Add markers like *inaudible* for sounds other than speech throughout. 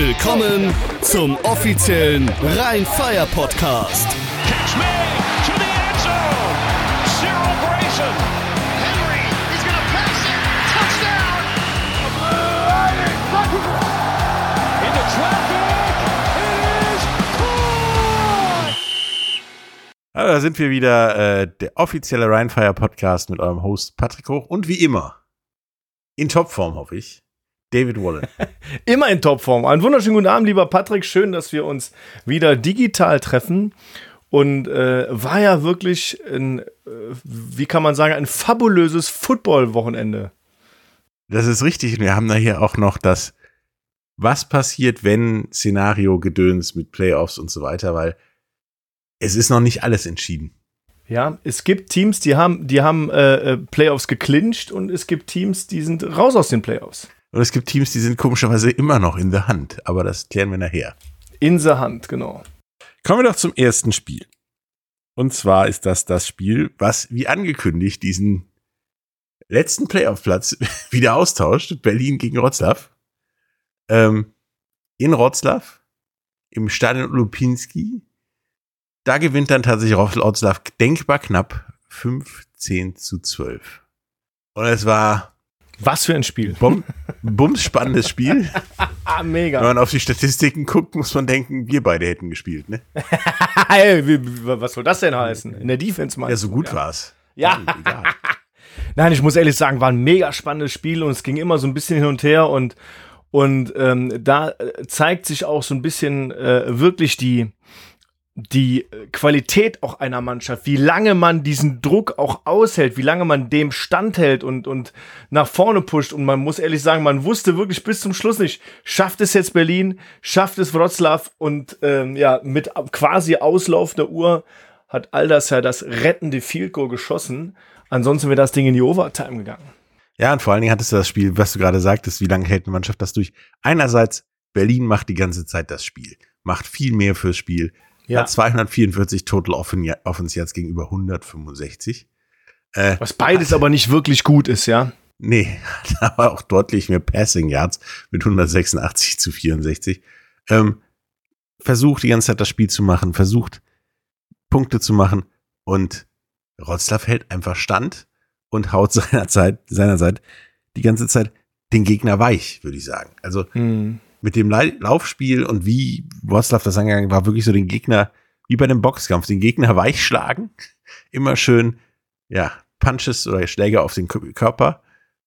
Willkommen zum offiziellen Rhein-Fire Podcast. Catch me to the end zone. Cyril Grayson. Henry, he's gonna pass it. Touchdown. Into traffic. It is caught. Also, da sind wir wieder, äh, der offizielle Rheinfire Podcast mit eurem Host Patrick Hoch und wie immer, in Topform hoffe ich, David Wallen. *laughs* Immer in Topform. Einen wunderschönen guten Abend, lieber Patrick. Schön, dass wir uns wieder digital treffen. Und äh, war ja wirklich ein, äh, wie kann man sagen, ein fabulöses Football-Wochenende. Das ist richtig. Und wir haben da hier auch noch das, was passiert, wenn Szenario Gedöns mit Playoffs und so weiter, weil es ist noch nicht alles entschieden. Ja, es gibt Teams, die haben, die haben äh, äh, Playoffs geclincht und es gibt Teams, die sind raus aus den Playoffs. Und es gibt Teams, die sind komischerweise immer noch in der Hand, aber das klären wir nachher. In der Hand, genau. Kommen wir doch zum ersten Spiel. Und zwar ist das das Spiel, was wie angekündigt diesen letzten Playoff-Platz *laughs* wieder austauscht. Berlin gegen Wroclaw. Ähm, in Wroclaw, im Stadion Lupinski. Da gewinnt dann tatsächlich Wroclaw denkbar knapp 15 zu 12. Und es war Was für ein Spiel. bum, bums spannendes Spiel. Ah, *laughs* mega. Wenn man auf die Statistiken guckt, muss man denken, wir beide hätten gespielt, ne? *laughs* Hey, was soll das denn heißen? In der Defense meinst Ja, so gut war's. Ja. *laughs* Nein, ich muss ehrlich sagen, war ein mega spannendes Spiel und es ging immer so ein bisschen hin und her und und ähm, da äh, zeigt sich auch so ein bisschen äh, wirklich die die äh, Qualität auch einer Mannschaft, wie lange man diesen Druck auch aushält, wie lange man dem standhält und, und nach vorne pusht. Und man muss ehrlich sagen, man wusste wirklich bis zum Schluss nicht, schafft es jetzt Berlin, schafft es Wroclaw und ähm, ja, mit quasi auslaufender Uhr hat Alders ja das rettende Field Goal geschossen. Ansonsten wäre das Ding in die Overtime gegangen. Ja, und vor allen Dingen hattest du das Spiel, was du gerade sagtest, wie lange hält eine Mannschaft das durch? Einerseits, Berlin macht die ganze Zeit das Spiel, macht viel mehr fürs Spiel, Ja. hat 244 Total Offen Offense Yards gegenüber 165. Äh, Was beides aber nicht wirklich gut ist, ja. nee, *laughs* aber auch deutlich mehr Passing Yards mit 186 zu 64. Ähm, versucht die ganze Zeit das Spiel zu machen, versucht Punkte zu machen und Rotzlaff hält einfach stand und haut *laughs* seinerzeit, seinerzeit die ganze Zeit den Gegner weich, würde ich sagen. Also Hm. Mit dem Laufspiel und wie Wroclaw das angegangen war, wirklich so den Gegner, wie bei dem Boxkampf, den Gegner *laughs* weich schlagen. Immer schön, ja, Punches oder Schläge auf den Kö- Körper,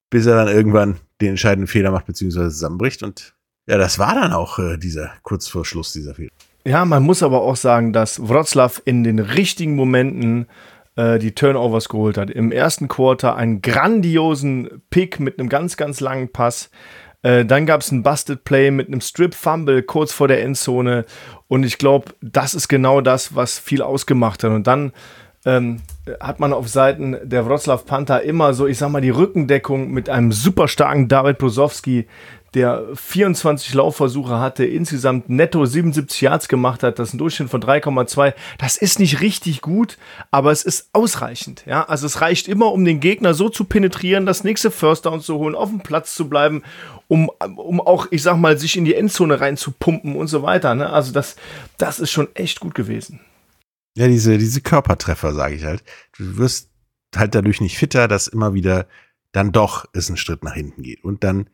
bis er dann irgendwann den entscheidenden Fehler macht, beziehungsweise zusammenbricht. Und ja, das war dann auch äh, dieser, kurz vor Schluss dieser Fehler. Ja, man muss aber auch sagen, dass Wroclaw in den richtigen Momenten äh, die Turnovers geholt hat. Im ersten Quarter einen grandiosen Pick mit einem ganz, ganz langen Pass. Äh, dann gab es ein Busted Play mit einem Strip-Fumble kurz vor der Endzone. Und ich glaube, das ist genau das, was viel ausgemacht hat. Und dann ähm, hat man auf Seiten der Wroclaw Panther immer so, ich sag mal, die Rückendeckung mit einem super starken David Brosowski, der 24 Laufversuche hatte, insgesamt netto 77 Yards gemacht hat, das ist ein Durchschnitt von 3,2. Das ist nicht richtig gut, aber es ist ausreichend. Ja? Also es reicht immer, um den Gegner so zu penetrieren, das nächste First Down zu holen, auf dem Platz zu bleiben, um, um auch, ich sag mal, sich in die Endzone reinzupumpen und so weiter. Ne? Also das, das ist schon echt gut gewesen. Ja, diese, diese Körpertreffer, sage ich halt. Du wirst halt dadurch nicht fitter, dass immer wieder dann doch es einen Schritt nach hinten geht. Und dann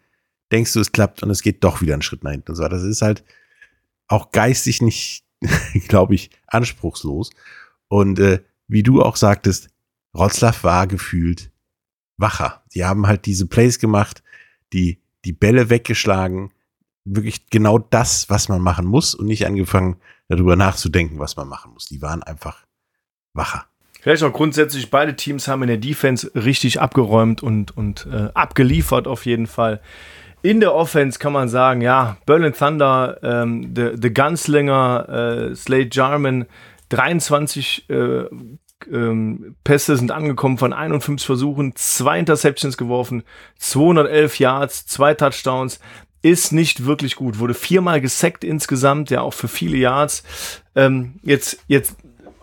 denkst du, es klappt und es geht doch wieder einen Schritt nach hinten. Und so. Das ist halt auch geistig nicht, *laughs* glaube ich, anspruchslos. Und äh, wie du auch sagtest, Rotzlaff war gefühlt wacher. Die haben halt diese Plays gemacht, die, die Bälle weggeschlagen, wirklich genau das, was man machen muss und nicht angefangen, darüber nachzudenken, was man machen muss. Die waren einfach wacher. Vielleicht auch grundsätzlich, beide Teams haben in der Defense richtig abgeräumt und, und äh, abgeliefert auf jeden Fall. In der Offense kann man sagen, ja, Berlin Thunder, ähm, the, the Gunslinger, äh, Slade Jarman, 23 äh, ähm, Pässe sind angekommen von 51 Versuchen, zwei Interceptions geworfen, 211 Yards, zwei Touchdowns. Ist nicht wirklich gut. Wurde viermal gesackt insgesamt, ja auch für viele Yards. Ähm, jetzt, jetzt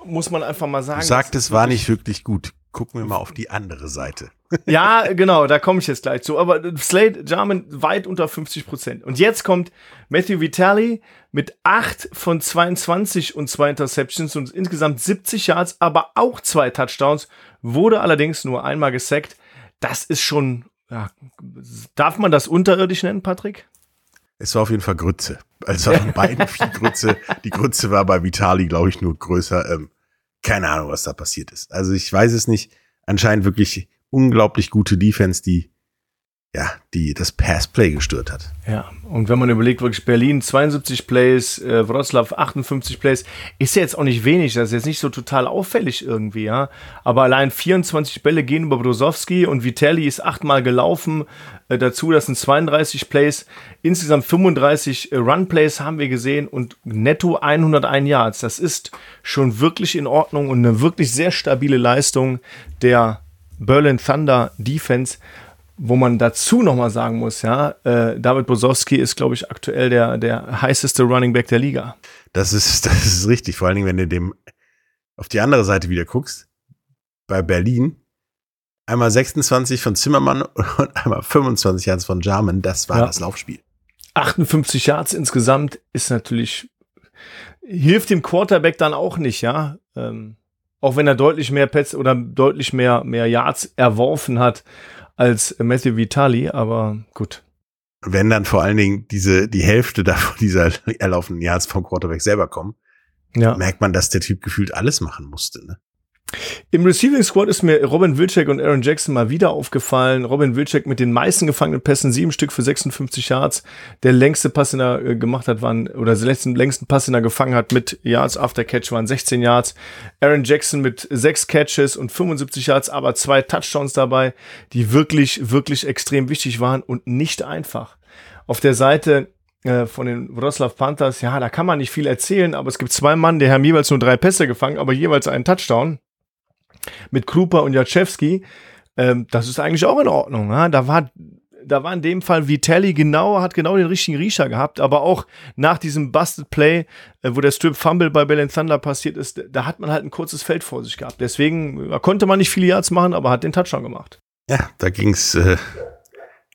muss man einfach mal sagen. Du sagst, es war nicht wirklich gut. Gucken wir mal auf die andere Seite. Ja, genau, da komme ich jetzt gleich zu. Aber Slade Jarman weit unter 50 Prozent. Und jetzt kommt Matthew Vitali mit 8 von 22 und zwei Interceptions und insgesamt 70 Yards, aber auch zwei Touchdowns, wurde allerdings nur einmal gesackt. Das ist schon, ja, darf man das unterirdisch nennen, Patrick? Es war auf jeden Fall Grütze. Also von beiden viel Grütze. Die Grütze war bei Vitali, glaube ich, nur größer. Ähm, keine Ahnung, was da passiert ist. Also ich weiß es nicht. Anscheinend wirklich unglaublich gute Defense, die ja, die das Passplay gestört hat. Ja, und wenn man überlegt, wirklich Berlin 72 Plays, äh, Wroclaw 58 Plays, ist ja jetzt auch nicht wenig, das ist jetzt nicht so total auffällig irgendwie, ja. Aber allein 24 Bälle gehen über Brosowski und Vitelli ist achtmal gelaufen. Äh, dazu, das sind 32 Plays, insgesamt 35 äh, Run-Plays haben wir gesehen und netto 101 Yards. Das ist schon wirklich in Ordnung und eine wirklich sehr stabile Leistung der Berlin Thunder Defense wo man dazu nochmal sagen muss, ja, äh, David Bosowski ist, glaube ich, aktuell der, der heißeste Running Back der Liga. Das ist, *laughs* das ist richtig. Vor allen Dingen, wenn du dem auf die andere Seite wieder guckst, bei Berlin, einmal 26 von Zimmermann und einmal 25 Yards von Jarman, das war ja. das Laufspiel. 58 Yards insgesamt ist natürlich, hilft dem Quarterback dann auch nicht, ja. Ähm, auch wenn er deutlich mehr Pets oder deutlich mehr, mehr Yards erworfen hat als Matthew Vitali, aber gut. Wenn dann vor allen Dingen diese, die Hälfte *laughs* davon dieser erlaufenden Yards vom Quarterback selber kommen, ja. merkt man, dass der Typ gefühlt alles machen musste. Ne? Im Receiving Squad ist mir Robin Wilczek und Aaron Jackson mal wieder aufgefallen. Robin Wilczek mit den meisten gefangenen Pässen, sieben Stück für 56 Yards. Der längste Pass, den er äh, gemacht hat, waren, oder der letzten, längsten Pass, den er gefangen hat mit Yards after Catch, waren 16 Yards. Aaron Jackson mit sechs Catches und 75 Yards, aber zwei Touchdowns dabei, die wirklich, wirklich extrem wichtig waren und nicht einfach. Auf der Seite äh, von den Wroclaw Panthers, ja, da kann man nicht viel erzählen, aber es gibt zwei Mann, die haben jeweils nur drei Pässe gefangen, aber jeweils einen Touchdown mit Krupa und Jaczewski, ähm, das ist eigentlich auch in Ordnung. Ja? Da war da war in dem Fall Vitelli genau, hat genau den richtigen Riecher gehabt, aber auch nach diesem Busted Play, äh, wo der Strip Fumble bei Belen Thunder passiert ist, da hat man halt ein kurzes Feld vor sich gehabt. Deswegen konnte man nicht viele Yards machen, aber hat den Touchdown gemacht. Ja, da ging es äh,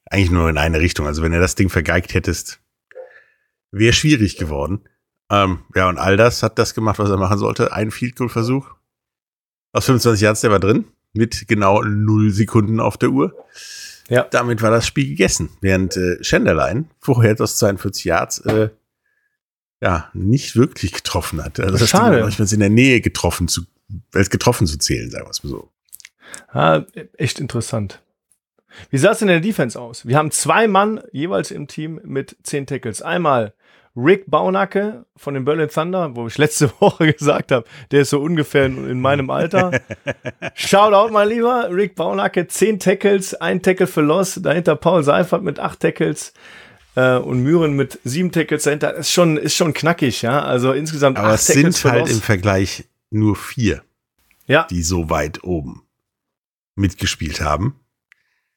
eigentlich nur in eine Richtung. Also wenn er das Ding vergeigt hättest, wäre schwierig geworden. Ähm, ja, und all das hat das gemacht, was er machen sollte. Ein Field Goal Versuch, aus 25 Yards, der war drin. Mit genau 0 Sekunden auf der Uhr. Ja. Damit war das Spiel gegessen. Während äh, Schenderlein vorher aus 42 Yards äh, ja, nicht wirklich getroffen hat. Also das Schade. Manchmal in der Nähe getroffen zu, als getroffen zu zählen, sagen wir es mal so. Ah, echt interessant. Wie sah es in der Defense aus? Wir haben zwei Mann jeweils im Team mit zehn Tackles. Einmal Rick Baunacke von den Berlin Thunder, wo ich letzte *laughs* Woche gesagt habe, der ist so ungefähr in, meinem Alter. *laughs* Shoutout, mein Lieber. Rick Baunacke, 10 Tackles, ein Tackle für Loss. Dahinter Paul Seifert mit 8 Tackles. Äh, und Müren mit 7 Tackles dahinter. Ist schon, ist schon knackig, ja. Also insgesamt Aber es Tackles sind halt im Vergleich nur vier, ja. die so weit oben mitgespielt haben.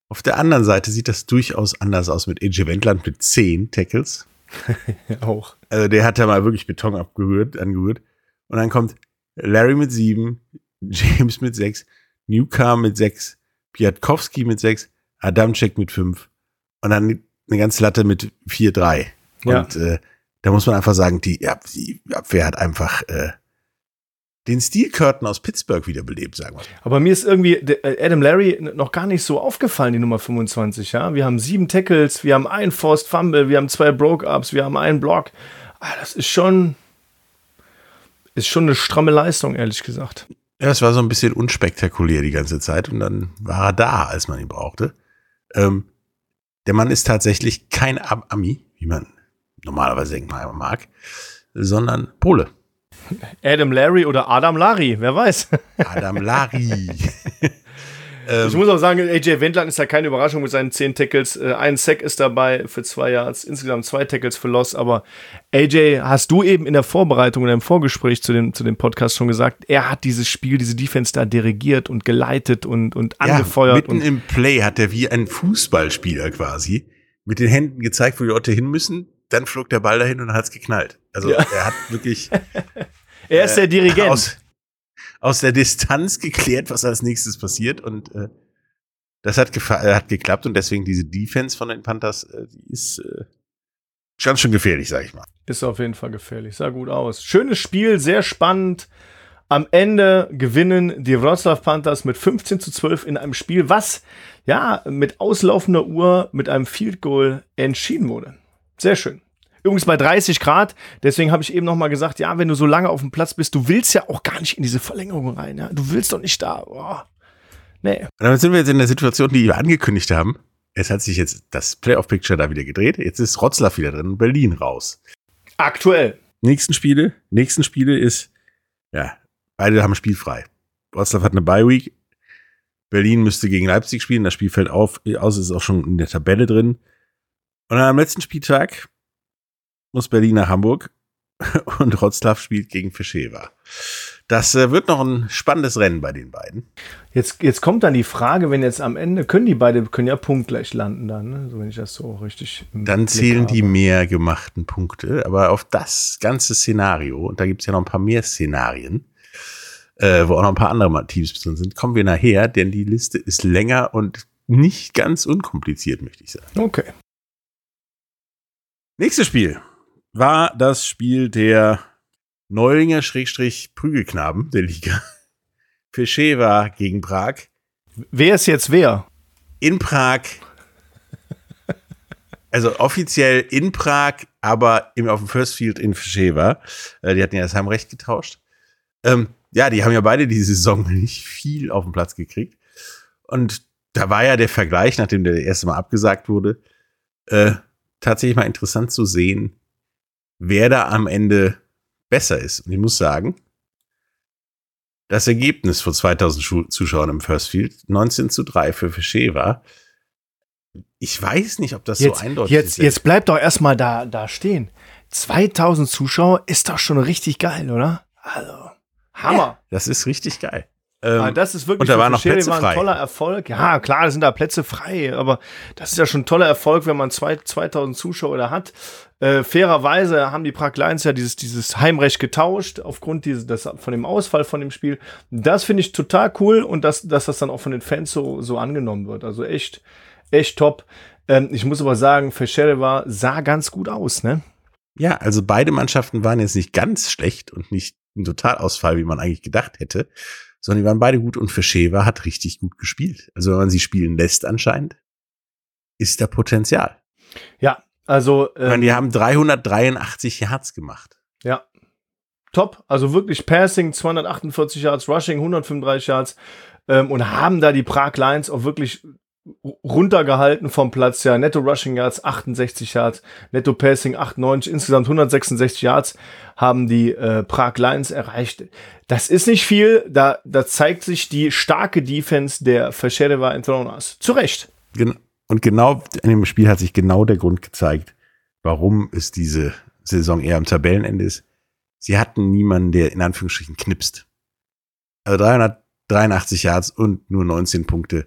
Auf der anderen Seite sieht das durchaus anders aus mit AJ Wendland mit 10 Tackles. *laughs* auch. Also der hat da mal wirklich Beton abgerührt, angerührt. Und dann kommt Larry mit sieben, *laughs* James mit sechs, Newcam mit sechs, Piatkowski mit sechs, Adamczek mit fünf und dann eine ganze Latte mit vier, drei. Ja. Und äh, da muss man einfach sagen, die, die Abwehr hat einfach äh, den Steel Curtain aus Pittsburgh wiederbelebt, sagen wir. Aber mir ist irgendwie äh, Adam Larry noch gar nicht so aufgefallen, die Nummer 25. Ja? Wir haben sieben Tackles, wir haben einen Forced Fumble, wir haben zwei Broke-Ups, wir haben einen Block. Ah, das ist schon, ist schon eine stramme Leistung, ehrlich gesagt. Ja, es war so ein bisschen unspektakulär die ganze Zeit und dann war er da, als man ihn brauchte. Ähm, der Mann ist tatsächlich kein Ami, wie man normalerweise denkt, man mag, sondern Pole. *laughs* Adam Larry oder Adam Larry, wer weiß. *laughs* Adam Larry. *laughs* ich muss auch sagen, AJ Wendland ist ja keine Überraschung mit seinen 10 Tackles. Äh, ein Sack ist dabei für zwei Yards, insgesamt zwei Tackles für Loss. Aber AJ, hast du eben in der Vorbereitung, in einem Vorgespräch zu dem, zu dem Podcast schon gesagt, er hat dieses Spiel, diese Defense da dirigiert und geleitet und, und angefeuert. Ja, mitten im Play hat er wie ein Fußballspieler quasi mit den Händen gezeigt, wo die Leute hin müssen dann flog der Ball dahin und hat es geknallt. Also ja. er hat wirklich. *laughs* er ist der Dirigent. Aus, aus, der Distanz geklärt, was als nächstes passiert. Und äh, Das hat, äh, hat geklappt und deswegen diese Defense von den Panthers, äh, die ist äh, ganz schön gefährlich, sag ich mal. Ist auf jeden Fall gefährlich. Sah gut aus. Schönes Spiel, sehr spannend. Am Ende gewinnen die Wroclaw Panthers mit 15 zu 12 in einem Spiel, was ja mit auslaufender Uhr mit einem Field Goal entschieden wurde. Sehr schön. Übrigens bei 30 Grad, deswegen habe ich eben noch mal gesagt, ja, wenn du so lange auf dem Platz bist, du willst ja auch gar nicht in diese Verlängerung rein. Ja? Du willst doch nicht da. Oh. Nee. Und damit sind wir jetzt in der Situation, die wir angekündigt haben. Es hat sich jetzt das Playoff-Picture da wieder gedreht. Jetzt ist Rotzlaff wieder drin Berlin raus. Aktuell. Nächsten Spiele, nächsten Spiele ist, ja, beide haben spielfrei. Rotzlaff hat eine Bye-Week. Berlin müsste gegen Leipzig spielen. Das Spiel fällt auf, aus, ist auch schon in der Tabelle drin. Und dann am letzten Spieltag muss Berlin nach Hamburg *laughs* und Rotzlaff spielt gegen Fischeva. Das äh, wird noch ein spannendes Rennen bei den beiden. Jetzt, jetzt kommt dann die Frage, wenn jetzt am Ende, können die beide, können ja punktgleich landen dann, ne? so wenn ich das so richtig Dann Blick zählen die habe. mehr gemachten Punkte, aber auf das ganze Szenario, und da gibt es ja noch ein paar mehr Szenarien, äh, wo auch noch ein paar andere Teams drin sind, kommen wir nachher, denn die Liste ist länger und nicht ganz unkompliziert, möchte ich sagen. Okay. Nächstes Spiel war das Spiel der Neulinger Schrägstrich Prügelknaben der Liga. Fischewa gegen Prag. Wer ist jetzt wer? In Prag. Also offiziell in Prag, aber im, auf dem First Field in Fischewa. Äh, die hatten ja das Heimrecht getauscht. Ähm, ja, die haben ja beide diese Saison *laughs* nicht viel auf den Platz gekriegt. Und da war ja der Vergleich, nachdem der erste Mal abgesagt wurde, äh, tatsächlich mal interessant zu sehen, wer da am Ende besser ist. Und ich muss sagen, das Ergebnis von 2000 Schu- Zuschauern im First Field, 19 zu 3 für Fischer war. Ich weiß nicht, ob das Jetzt, so eindeutig jetzt, ist. jetzt bleibt doch erstmal da, da stehen. 2000 Zuschauer ist doch schon richtig geil, oder? Also, Hammer. Das ist richtig geil. Ähm, Ah, das ist wirklich und da waren noch Plätze war ein frei. toller Erfolg. Ja, klar, sind da Plätze frei, aber das ist ja schon ein toller Erfolg, wenn man zwei, 2000 Zuschauer da hat. Äh, fairerweise haben die Prag Lions ja dieses, dieses Heimrecht getauscht aufgrund dieses, das, von dem Ausfall von dem Spiel. Das finde ich total cool und dass, dass das dann auch von den Fans so, so angenommen wird. Also echt, echt top. Ähm, ich muss aber sagen, Feschereva sah ganz gut aus, ne? Ja, also beide Mannschaften waren jetzt nicht ganz schlecht und nicht ein Totalausfall, wie man eigentlich gedacht hätte, sondern die waren beide gut und Fischewa hat richtig gut gespielt. Also wenn man sie spielen lässt anscheinend, ist da Potenzial. Ja, also. Ich meine, Ähm, die haben 383 Yards gemacht. Ja. Top. Also wirklich Passing, 248 Yards, Rushing, 135 Yards. Ähm, und haben da die Prag Lions auch wirklich runtergehalten vom Platz. Ja, Netto Rushing Yards 68 Yards, Netto Passing 98, insgesamt 166 Yards haben die äh, Prag Lions erreicht. Das ist nicht viel. Da, da zeigt sich die starke Defense der Verschedeva Enthronas. Zu Recht. Gen und genau in dem Spiel hat sich genau der Grund gezeigt, warum es diese Saison eher am Tabellenende ist. Sie hatten niemanden, der in Anführungsstrichen knipst. Also 383 Yards und nur 19 Punkte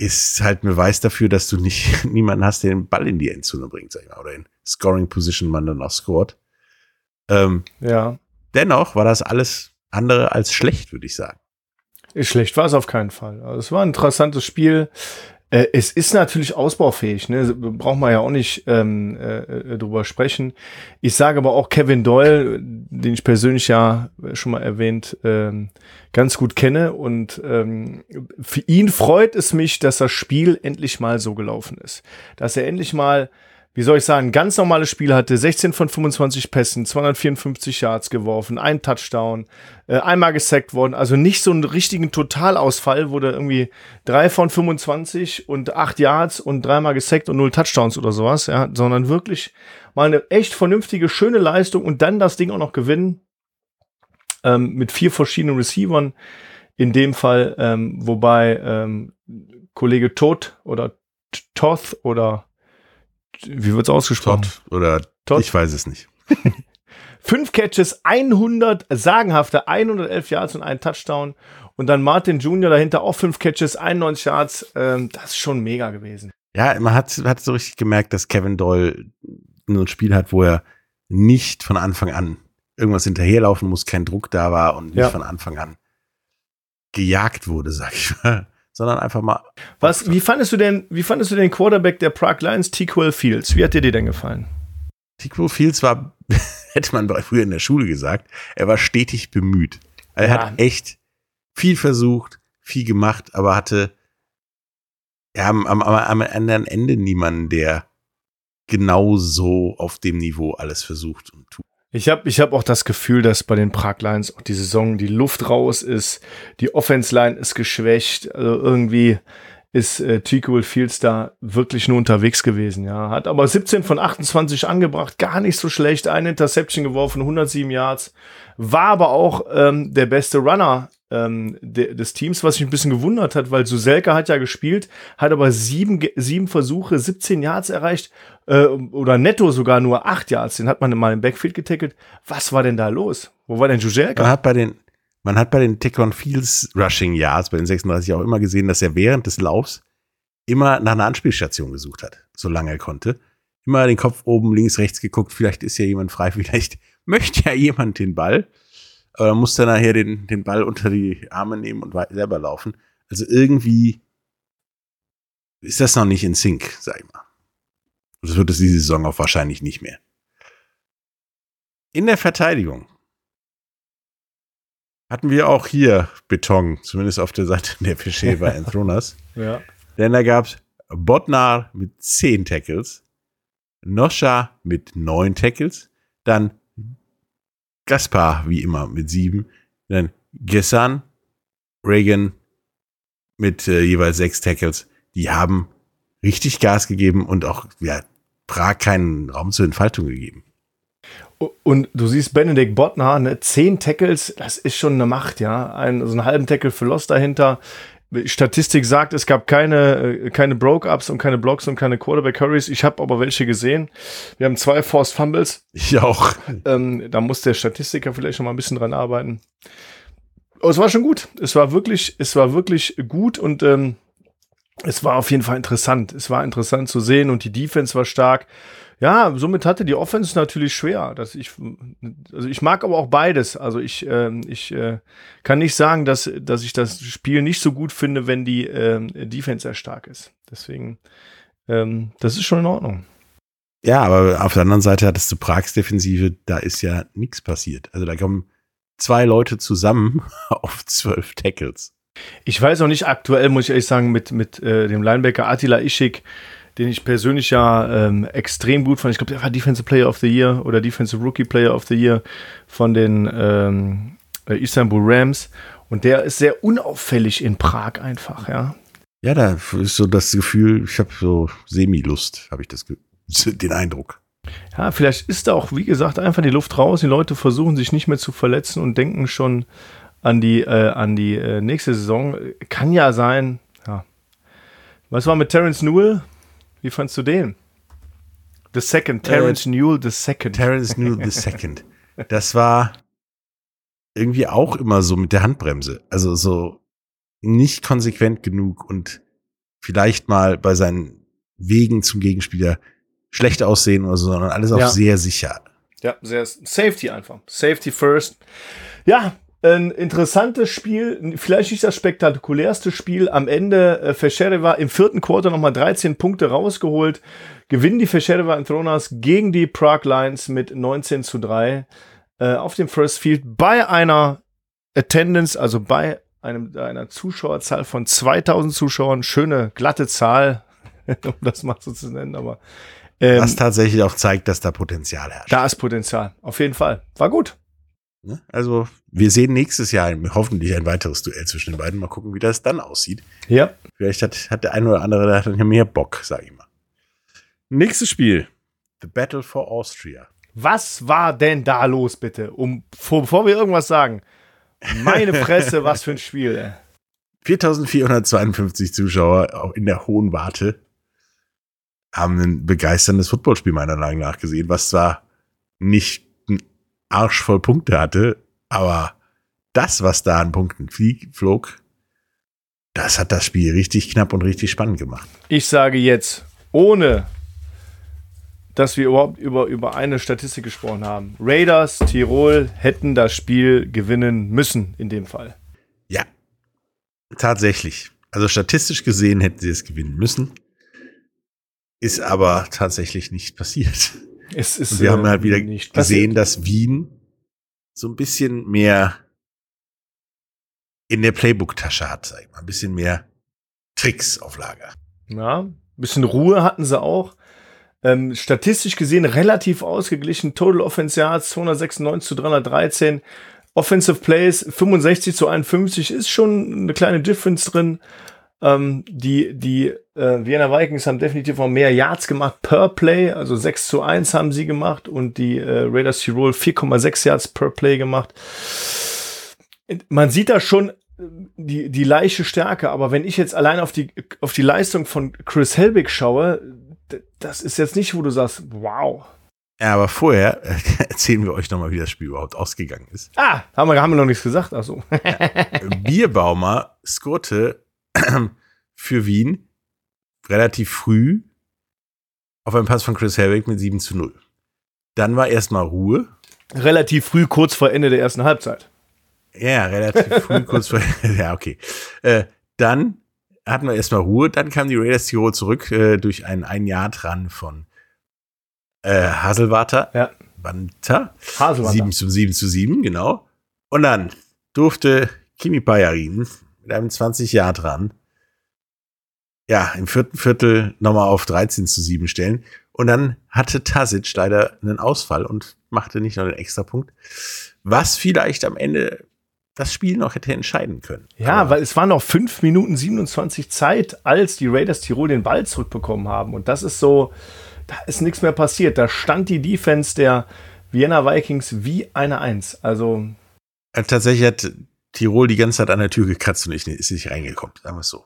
ist halt ein Beweis dafür, dass du nicht *laughs* niemanden hast, der den Ball in die Endzone bringt, sag ich mal, oder in Scoring Position man dann auch scored. Ähm, Ja. dennoch war das alles andere als schlecht, würde ich sagen. Schlecht war es auf keinen Fall. Also es war ein interessantes Spiel. Äh, es ist natürlich ausbaufähig, ne? Braucht man ja auch nicht ähm, äh, drüber sprechen. Ich sage aber auch Kevin Doyle, den ich persönlich ja schon mal erwähnt, ähm, ganz gut kenne. Und ähm, für ihn freut es mich, dass das Spiel endlich mal so gelaufen ist. Dass er endlich mal wie soll ich sagen, ganz normales Spiel hatte, 16 von 25 Pässen, 254 Yards geworfen, ein Touchdown, äh, einmal gesackt worden, also nicht so einen richtigen Totalausfall, wo der irgendwie drei von 25 und acht Yards und dreimal gesackt und null Touchdowns oder sowas, ja, sondern wirklich mal eine echt vernünftige, schöne Leistung und dann das Ding auch noch gewinnen, ähm, mit vier verschiedenen Receivern, in dem Fall, ähm, wobei ähm, Kollege Todd oder Toth oder wie wird's ausgesprochen? Todd oder Todd. ich weiß es nicht. *laughs* Fünf Catches, 100, sagenhafte 111 Yards und ein Touchdown. Und dann Martin Jr. dahinter auch fünf Catches, 91 Yards. Ähm, das ist schon mega gewesen. Ja, man hat, hat so richtig gemerkt, dass Kevin Doyle nur ein Spiel hat, wo er nicht von Anfang an irgendwas hinterherlaufen muss, kein Druck da war und nicht Ja. von Anfang an gejagt wurde, sag ich mal, sondern einfach mal. Was, wie fandest du denn, wie fandest du den Quarterback der Prague Lions, T-Quell Fields? Wie hat dir dir denn gefallen? T-Quell Fields war, *laughs* hätte man früher in der Schule gesagt, er war stetig bemüht. Er ja. hat echt viel versucht, viel gemacht, aber hatte ja, am, am, am anderen Ende niemanden, der genau so auf dem Niveau alles versucht und tut. Ich habe ich hab auch das Gefühl, dass bei den Prag Lions auch die Saison die Luft raus ist, die Offense Line ist geschwächt, also irgendwie ist äh, Tico Fields da wirklich nur unterwegs gewesen, ja. Hat aber 17 von 28 angebracht, gar nicht so schlecht, eine Interception geworfen, 107 Yards, war aber auch ähm, der beste Runner ähm, de, des Teams, was mich ein bisschen gewundert hat, weil Suselka hat ja gespielt, hat aber sieben, sieben Versuche, 17 Yards erreicht äh, oder netto sogar nur acht Yards. Den hat man mal im Backfield getackelt. Was war denn da los? Wo war denn Suselka? Man hat bei den, man hat bei den Tick-on Fields Rushing Yards, bei den 36 auch immer gesehen, dass er während des Laufs immer nach einer Anspielstation gesucht hat, solange er konnte. Immer den Kopf oben, links, rechts geguckt, vielleicht ist ja jemand frei, *laughs* vielleicht möchte ja jemand den Ball. Dann muss er nachher den, den Ball unter die Arme nehmen und selber laufen. Also irgendwie ist das noch nicht in Sync, sag ich mal. Das wird es diese Saison auch wahrscheinlich nicht mehr. In der Verteidigung hatten wir auch hier Beton, zumindest auf der Seite der Pesheva *laughs* Enthronas. ja. Denn da gab es Botnar mit 10 Tackles, Noscha mit 9 Tackles, dann Gaspar, wie immer, mit sieben. Dann Gessan, Reagan mit äh, jeweils sechs Tackles. Die haben richtig Gas gegeben und auch ja, Prag keinen Raum zur Entfaltung gegeben. Und du siehst Benedikt Bottner, ne, zehn Tackles, das ist schon eine Macht, ja. Ein, so einen halben Tackle für Loss dahinter. Statistik sagt, es gab keine, äh, keine Broke-Ups und keine Blocks und keine Quarterback-Hurries. Ich habe aber welche gesehen. Wir haben zwei Forced Fumbles. Ich auch. Ähm, da muss der Statistiker vielleicht schon mal ein bisschen dran arbeiten. Aber es war schon gut. Es war wirklich, es war wirklich gut und ähm, es war auf jeden Fall interessant. Es war interessant zu sehen und die Defense war stark. Ja, somit hatte die Offense natürlich schwer. Dass ich, also ich mag aber auch beides. Also ich, äh, ich äh, kann nicht sagen, dass, dass ich das Spiel nicht so gut finde, wenn die äh, Defense sehr stark ist. Deswegen, ähm, das ist schon in Ordnung. Ja, aber auf der anderen Seite hattest du Prags Defensive, da ist ja nichts passiert. Also da kommen zwei Leute zusammen *laughs* auf zwölf Tackles. Ich weiß auch nicht, aktuell muss ich ehrlich sagen, mit, mit äh, dem Linebacker Attila Ischik, den ich persönlich ja ähm, extrem gut fand. Ich glaube, der war Defensive Player of the Year oder Defensive Rookie Player of the Year von den ähm, äh, Istanbul Rams. Und der ist sehr unauffällig in Prag einfach, ja. Ja, da ist so das Gefühl, ich habe so Semi-Lust, habe ich das, *laughs* den Eindruck. Ja, vielleicht ist da auch, wie gesagt, einfach die Luft raus. Die Leute versuchen sich nicht mehr zu verletzen und denken schon an die, äh, an die äh, nächste Saison. Kann ja sein, ja. Was war mit Terence Newell? Wie fandst du den? The Second, Terence äh, Newell the Second. Terence Newell the Second. *laughs* Das war irgendwie auch immer so mit der Handbremse. Also so nicht konsequent genug und vielleicht mal bei seinen Wegen zum Gegenspieler schlecht aussehen oder so, sondern alles auch ja. sehr sicher. Ja, sehr Safety einfach. Safety first. Ja, ein interessantes Spiel, vielleicht nicht das spektakulärste Spiel. Am Ende äh, Feschereva im vierten Quarter nochmal 13 Punkte rausgeholt. Gewinnen die Feschereva Enthroners gegen die Prague Lions mit 19 zu 3 äh, auf dem First Field bei einer Attendance, also bei einem, einer Zuschauerzahl von 2000 Zuschauern. Schöne, glatte Zahl, *laughs* um das mal so zu nennen, aber. Ähm, Was tatsächlich auch zeigt, dass da Potenzial herrscht. Da ist Potenzial, auf jeden Fall. War gut. Ne? Also, wir sehen nächstes Jahr hoffentlich ein weiteres Duell zwischen den beiden. Mal gucken, wie das dann aussieht. Ja. Vielleicht hat, hat der eine oder andere da dann mehr Bock, sag ich mal. Nächstes Spiel. The Battle for Austria. Was war denn da los, bitte? Um, bevor wir irgendwas sagen. Meine Fresse, *laughs* was für ein Spiel, ey. 4452 Zuschauer in der hohen Warte haben ein begeisterndes Footballspiel meiner Meinung nach gesehen, was zwar nicht Arsch voll Punkte hatte, aber das, was da an Punkten flog, das hat das Spiel richtig knapp und richtig spannend gemacht. Ich sage jetzt, ohne dass wir überhaupt über, über eine Statistik gesprochen haben. Raiders Tirol hätten das Spiel gewinnen müssen in dem Fall. Ja, tatsächlich. Also statistisch gesehen hätten sie es gewinnen müssen. Ist aber tatsächlich nicht passiert. Es ist, Und wir haben halt wieder nicht gesehen, passiert. dass Wien so ein bisschen mehr in der Playbook-Tasche hat, sag ich mal. Ein bisschen mehr Tricks auf Lager. Ja, ein bisschen Ruhe hatten sie auch. Ähm, statistisch gesehen relativ ausgeglichen. Total Offense Yards 296 zu 313. Offensive Plays 65 zu 51 ist schon eine kleine Difference drin. Ähm, die die äh, Vienna Vikings haben definitiv auch mehr Yards gemacht per Play, also 6 zu 1 haben sie gemacht und die äh, Raiders Tirol 4,6 Yards per Play gemacht. Man sieht da schon äh, die, die leichte Stärke, aber wenn ich jetzt allein auf die, auf die Leistung von Chris Helbig schaue, das ist jetzt nicht, wo du sagst, wow. Ja, aber vorher äh, *laughs* erzählen wir euch nochmal, wie das Spiel überhaupt ausgegangen ist. Ah, haben wir, haben wir noch nichts gesagt, also. Bierbaumer scorte *clears throat* für Wien relativ früh auf einen Pass von Chris Herwig mit 7 zu 0. Dann war erstmal Ruhe. Relativ früh, kurz vor Ende der ersten Halbzeit. Ja, relativ *laughs* früh, kurz vor. Ja, okay. Äh, dann hatten wir erstmal Ruhe. Dann kam die Raiders Tirol zurück äh, durch einen ein Jahr dran von äh, Haselwater. Ja. Banta. Haselwater. 7 zu 7 zu 7, genau. Und dann durfte Kimi Bayarin mit einem 20 Jahr dran ja, im vierten Viertel nochmal auf 13 zu 7 stellen. Und dann hatte Tasic leider einen Ausfall und machte nicht noch den Extrapunkt. Was vielleicht am Ende das Spiel noch hätte entscheiden können. Ja, Aber weil es waren noch 5 Minuten 27 Zeit, als die Raiders Tirol den Ball zurückbekommen haben. Und das ist so, da ist nichts mehr passiert. Da stand die Defense der Vienna Vikings wie eine Eins. Also, äh, tatsächlich hat Tirol die ganze Zeit an der Tür gekratzt und ich- ist nicht reingekommen, sagen wir es so.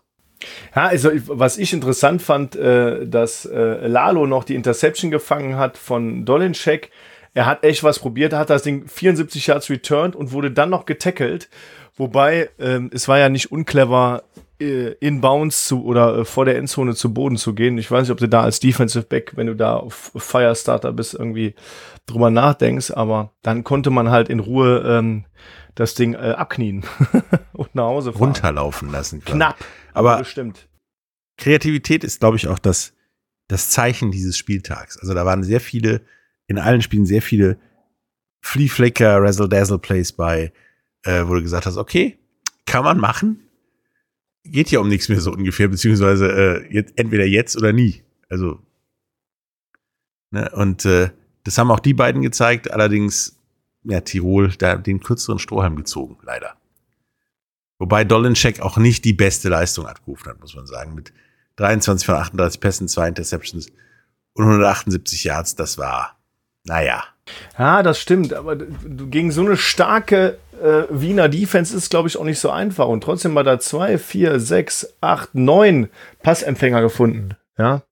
ja, also was ich interessant fand, äh, dass äh, Lalo noch die Interception gefangen hat von Dolinschek. Er hat echt was probiert, hat das Ding 74 Yards returned und wurde dann noch getackelt. Wobei, ähm, es war ja nicht unclever, äh, in Bounds zu oder äh, vor der Endzone zu Boden zu gehen. Ich weiß nicht, ob du da als Defensive Back, wenn du da auf Firestarter bist, irgendwie drüber nachdenkst, aber dann konnte man halt in Ruhe ähm, das Ding äh, abknien *laughs* und nach Hause fahren. Runterlaufen lassen. Knapp, Aber- bestimmt. Kreativität ist, glaube ich, auch das, das Zeichen dieses Spieltags. Also da waren sehr viele, in allen Spielen sehr viele Flea Flicker, Razzle Dazzle Plays bei, äh, wo du gesagt hast, okay, kann man machen. Geht ja um nichts mehr so ungefähr, beziehungsweise äh, jetzt, entweder jetzt oder nie. Also, ne, und äh, das haben auch die beiden gezeigt, allerdings, ja, Tirol da den kürzeren Strohhalm gezogen, leider. Wobei Dolinschek auch nicht die beste Leistung abgerufen hat, muss man sagen. Mit 23 von 38 Pässen, zwei Interceptions und 178 Yards, das war, naja. Ja, das stimmt, aber gegen so eine starke äh, Wiener Defense ist, glaube ich, auch nicht so einfach. Und trotzdem war da zwei, vier, sechs, acht, neun Passempfänger gefunden, ja,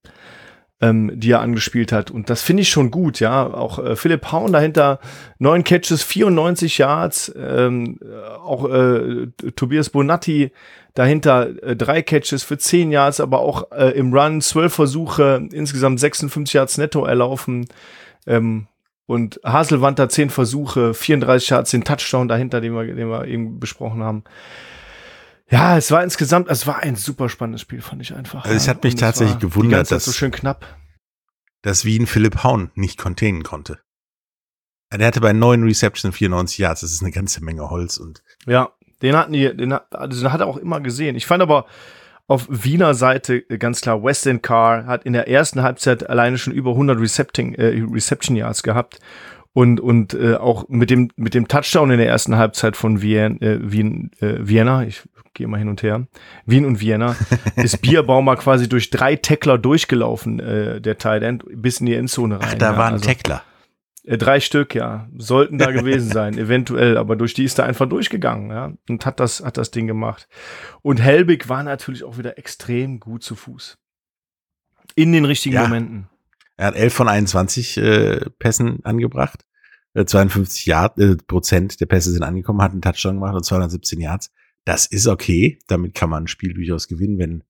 ähm, die er angespielt hat. Und das finde ich schon gut, ja. Auch äh, Philipp Haun dahinter, neun Catches, 94 Yards, ähm, äh, auch äh, Tobias Bonatti dahinter äh, drei Catches für 10 Yards, aber auch äh, im Run zwölf Versuche, insgesamt 56 Yards netto erlaufen. Ähm, und Haselwander 10 Versuche, 34 Yards, den Touchdown dahinter, den wir, den wir eben besprochen haben. Ja, es war insgesamt, es war ein super spannendes Spiel, fand ich einfach. Also es ja. hat mich Und tatsächlich gewundert, dass- so schön knapp. dass Wien Philipp Haun nicht containen konnte. Er hatte bei neun Receptions 94 Yards, das ist eine ganze Menge Holz und Ja, den hatten die, den, hat- also den hat er auch immer gesehen. Ich fand aber auf Wiener Seite ganz klar, Weston Carr hat in der ersten Halbzeit alleine schon über 100 Recepting, äh, Reception Yards gehabt. Und, und äh, auch mit dem, mit dem Touchdown in der ersten Halbzeit von Wien, äh, Wien, äh, Vienna, ich gehe mal hin und her, Wien und Vienna, *laughs* ist Bierbaumer quasi durch drei Tackler durchgelaufen, äh, der Tight End, bis in die Endzone rein. ach, da ja. war ein Also- Tackler. äh, drei Stück, ja. Sollten da *laughs* gewesen sein, eventuell, aber durch die ist er einfach durchgegangen, ja. Und hat das, hat das Ding gemacht. Und Helbig war natürlich auch wieder extrem gut zu Fuß. In den richtigen Ja. Momenten. Er hat 11 von 21 äh, Pässen angebracht. Äh, 52 Yard, äh, Prozent der Pässe sind angekommen, hat einen Touchdown gemacht und 217 Yards. Das ist okay. Damit kann man ein Spiel durchaus gewinnen, wenn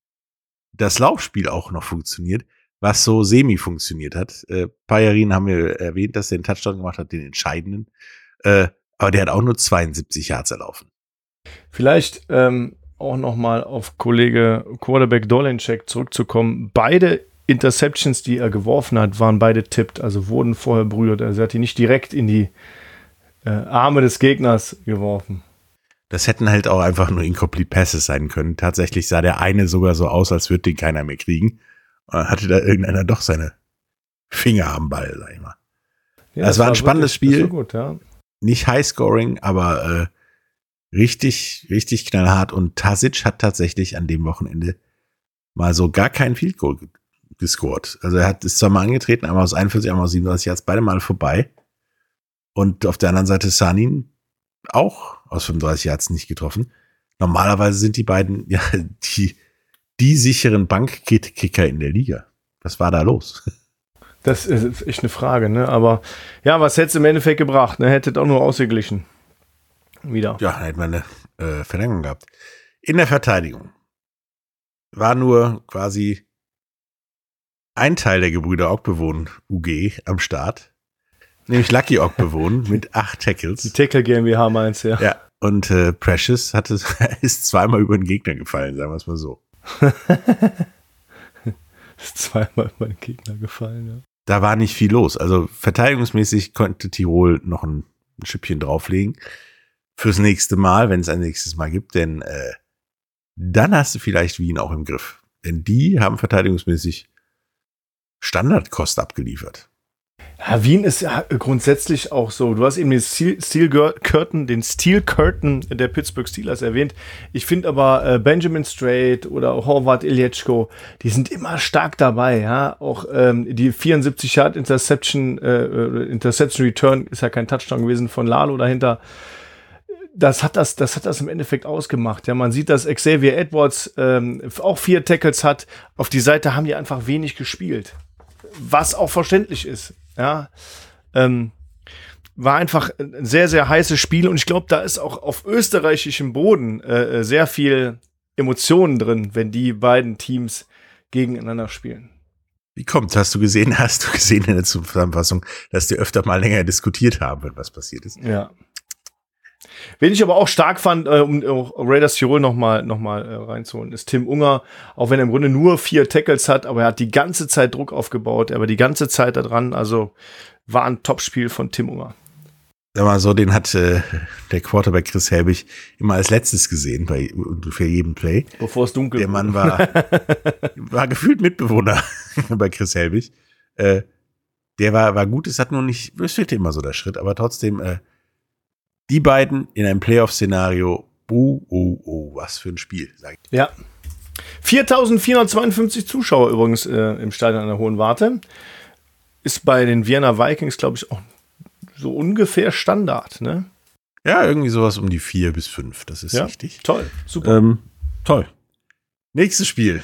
das Laufspiel auch noch funktioniert, was so semi funktioniert hat. Äh, Payarin haben wir erwähnt, dass er den Touchdown gemacht hat, den entscheidenden. Äh, aber der hat auch nur 72 Yards erlaufen. Vielleicht ähm, auch nochmal auf Kollege Quarterback Dolencheck zurückzukommen. Beide Interceptions, die er geworfen hat, waren beide tippt, also wurden vorher berührt. Also er hat die nicht direkt in die äh, Arme des Gegners geworfen. Das hätten halt auch einfach nur Incomplete Passes sein können. Tatsächlich sah der eine sogar so aus, als würde den keiner mehr kriegen. Und dann hatte da irgendeiner doch seine Finger am Ball, sag ich mal. Ja, Das war ein spannendes wirklich- Spiel. Das war gut, ja. Nicht High-Scoring, aber äh, richtig, richtig knallhart. Und Tasic hat tatsächlich an dem Wochenende mal so gar kein Field Goal ge- gescored. Also er hat ist zwar mal angetreten, einmal aus 41, einmal aus 37 Yards, beide Mal vorbei. Und auf der anderen Seite Sanin auch aus 35 Yards nicht getroffen. Normalerweise sind die beiden *laughs* ja die, die sicheren Bankkicker in der Liga. Was war da los? Das ist echt eine Frage, ne? Aber ja, was hätte es im Endeffekt gebracht? Ne? Hättet auch nur ausgeglichen. Wieder. Ja, dann hätten wir eine äh, Verlängerung gehabt. In der Verteidigung war nur quasi ein Teil der Gebrüder Ogbewohn UG am Start, nämlich Lucky Ogbewohn mit acht Die Tackles. Tackle GmbH meinst ja. Ja, und äh, Precious hatte, *laughs* ist zweimal über den Gegner gefallen, sagen wir es mal so. *laughs* Ist zweimal mein Gegner gefallen, ja. Da war nicht viel los. Also verteidigungsmäßig konnte Tirol noch ein, ein Schippchen drauflegen. Fürs nächste Mal, wenn es ein nächstes Mal gibt, denn äh, dann hast du vielleicht Wien auch im Griff. Denn die haben verteidigungsmäßig Standardkost abgeliefert. Ja, Wien ist ja grundsätzlich auch so. Du hast eben den Steel, Steel Curtain, den Steel Curtain der Pittsburgh Steelers erwähnt. Ich finde aber äh, Benjamin Strait oder Horvath Ilyechko, die sind immer stark dabei. Ja, auch ähm, die 74 Yard Interception, äh, äh, Interception Return ist ja kein Touchdown gewesen von Lalo dahinter. Das hat das, das hat das im Endeffekt ausgemacht. Ja, man sieht, dass Xavier Edwards ähm, auch vier Tackles hat. Auf die Seite haben die einfach wenig gespielt was auch verständlich ist. Ja, ähm, war einfach ein sehr, sehr heißes Spiel und ich glaube, da ist auch auf österreichischem Boden äh, sehr viel Emotionen drin, wenn die beiden Teams gegeneinander spielen. Wie kommt? Hast du gesehen, *laughs* hast du gesehen in der Zusammenfassung, dass die öfter mal länger diskutiert haben, wenn was passiert ist? Ja. Wen ich aber auch stark fand, äh, um auch Raiders Tirol nochmal noch mal, äh, reinzuholen, ist Tim Unger. Auch wenn er im Grunde nur vier Tackles hat, aber er hat die ganze Zeit Druck aufgebaut, er war die ganze Zeit da dran. Also war ein Topspiel von Tim Unger. Sag mal so, den hat äh, der Quarterback Chris Helbig immer als letztes gesehen bei ungefähr jedem Play. Bevor es dunkel Der Mann war, *laughs* war gefühlt Mitbewohner *laughs* bei Chris Helbig. Äh, der war, war gut, es hat nur nicht, es fehlte immer so der Schritt, aber trotzdem, äh, die beiden in einem Playoff-Szenario, oh, oh, oh, was für ein Spiel, sag ich. Ja. 4452 Zuschauer übrigens äh, im Stadion an der Hohen Warte. Ist bei den Vienna Vikings, glaube ich, auch so ungefähr Standard. Ne? Ja, irgendwie sowas um die vier bis fünf, das ist Ja. richtig. Toll, super. Ähm, toll. Nächstes Spiel.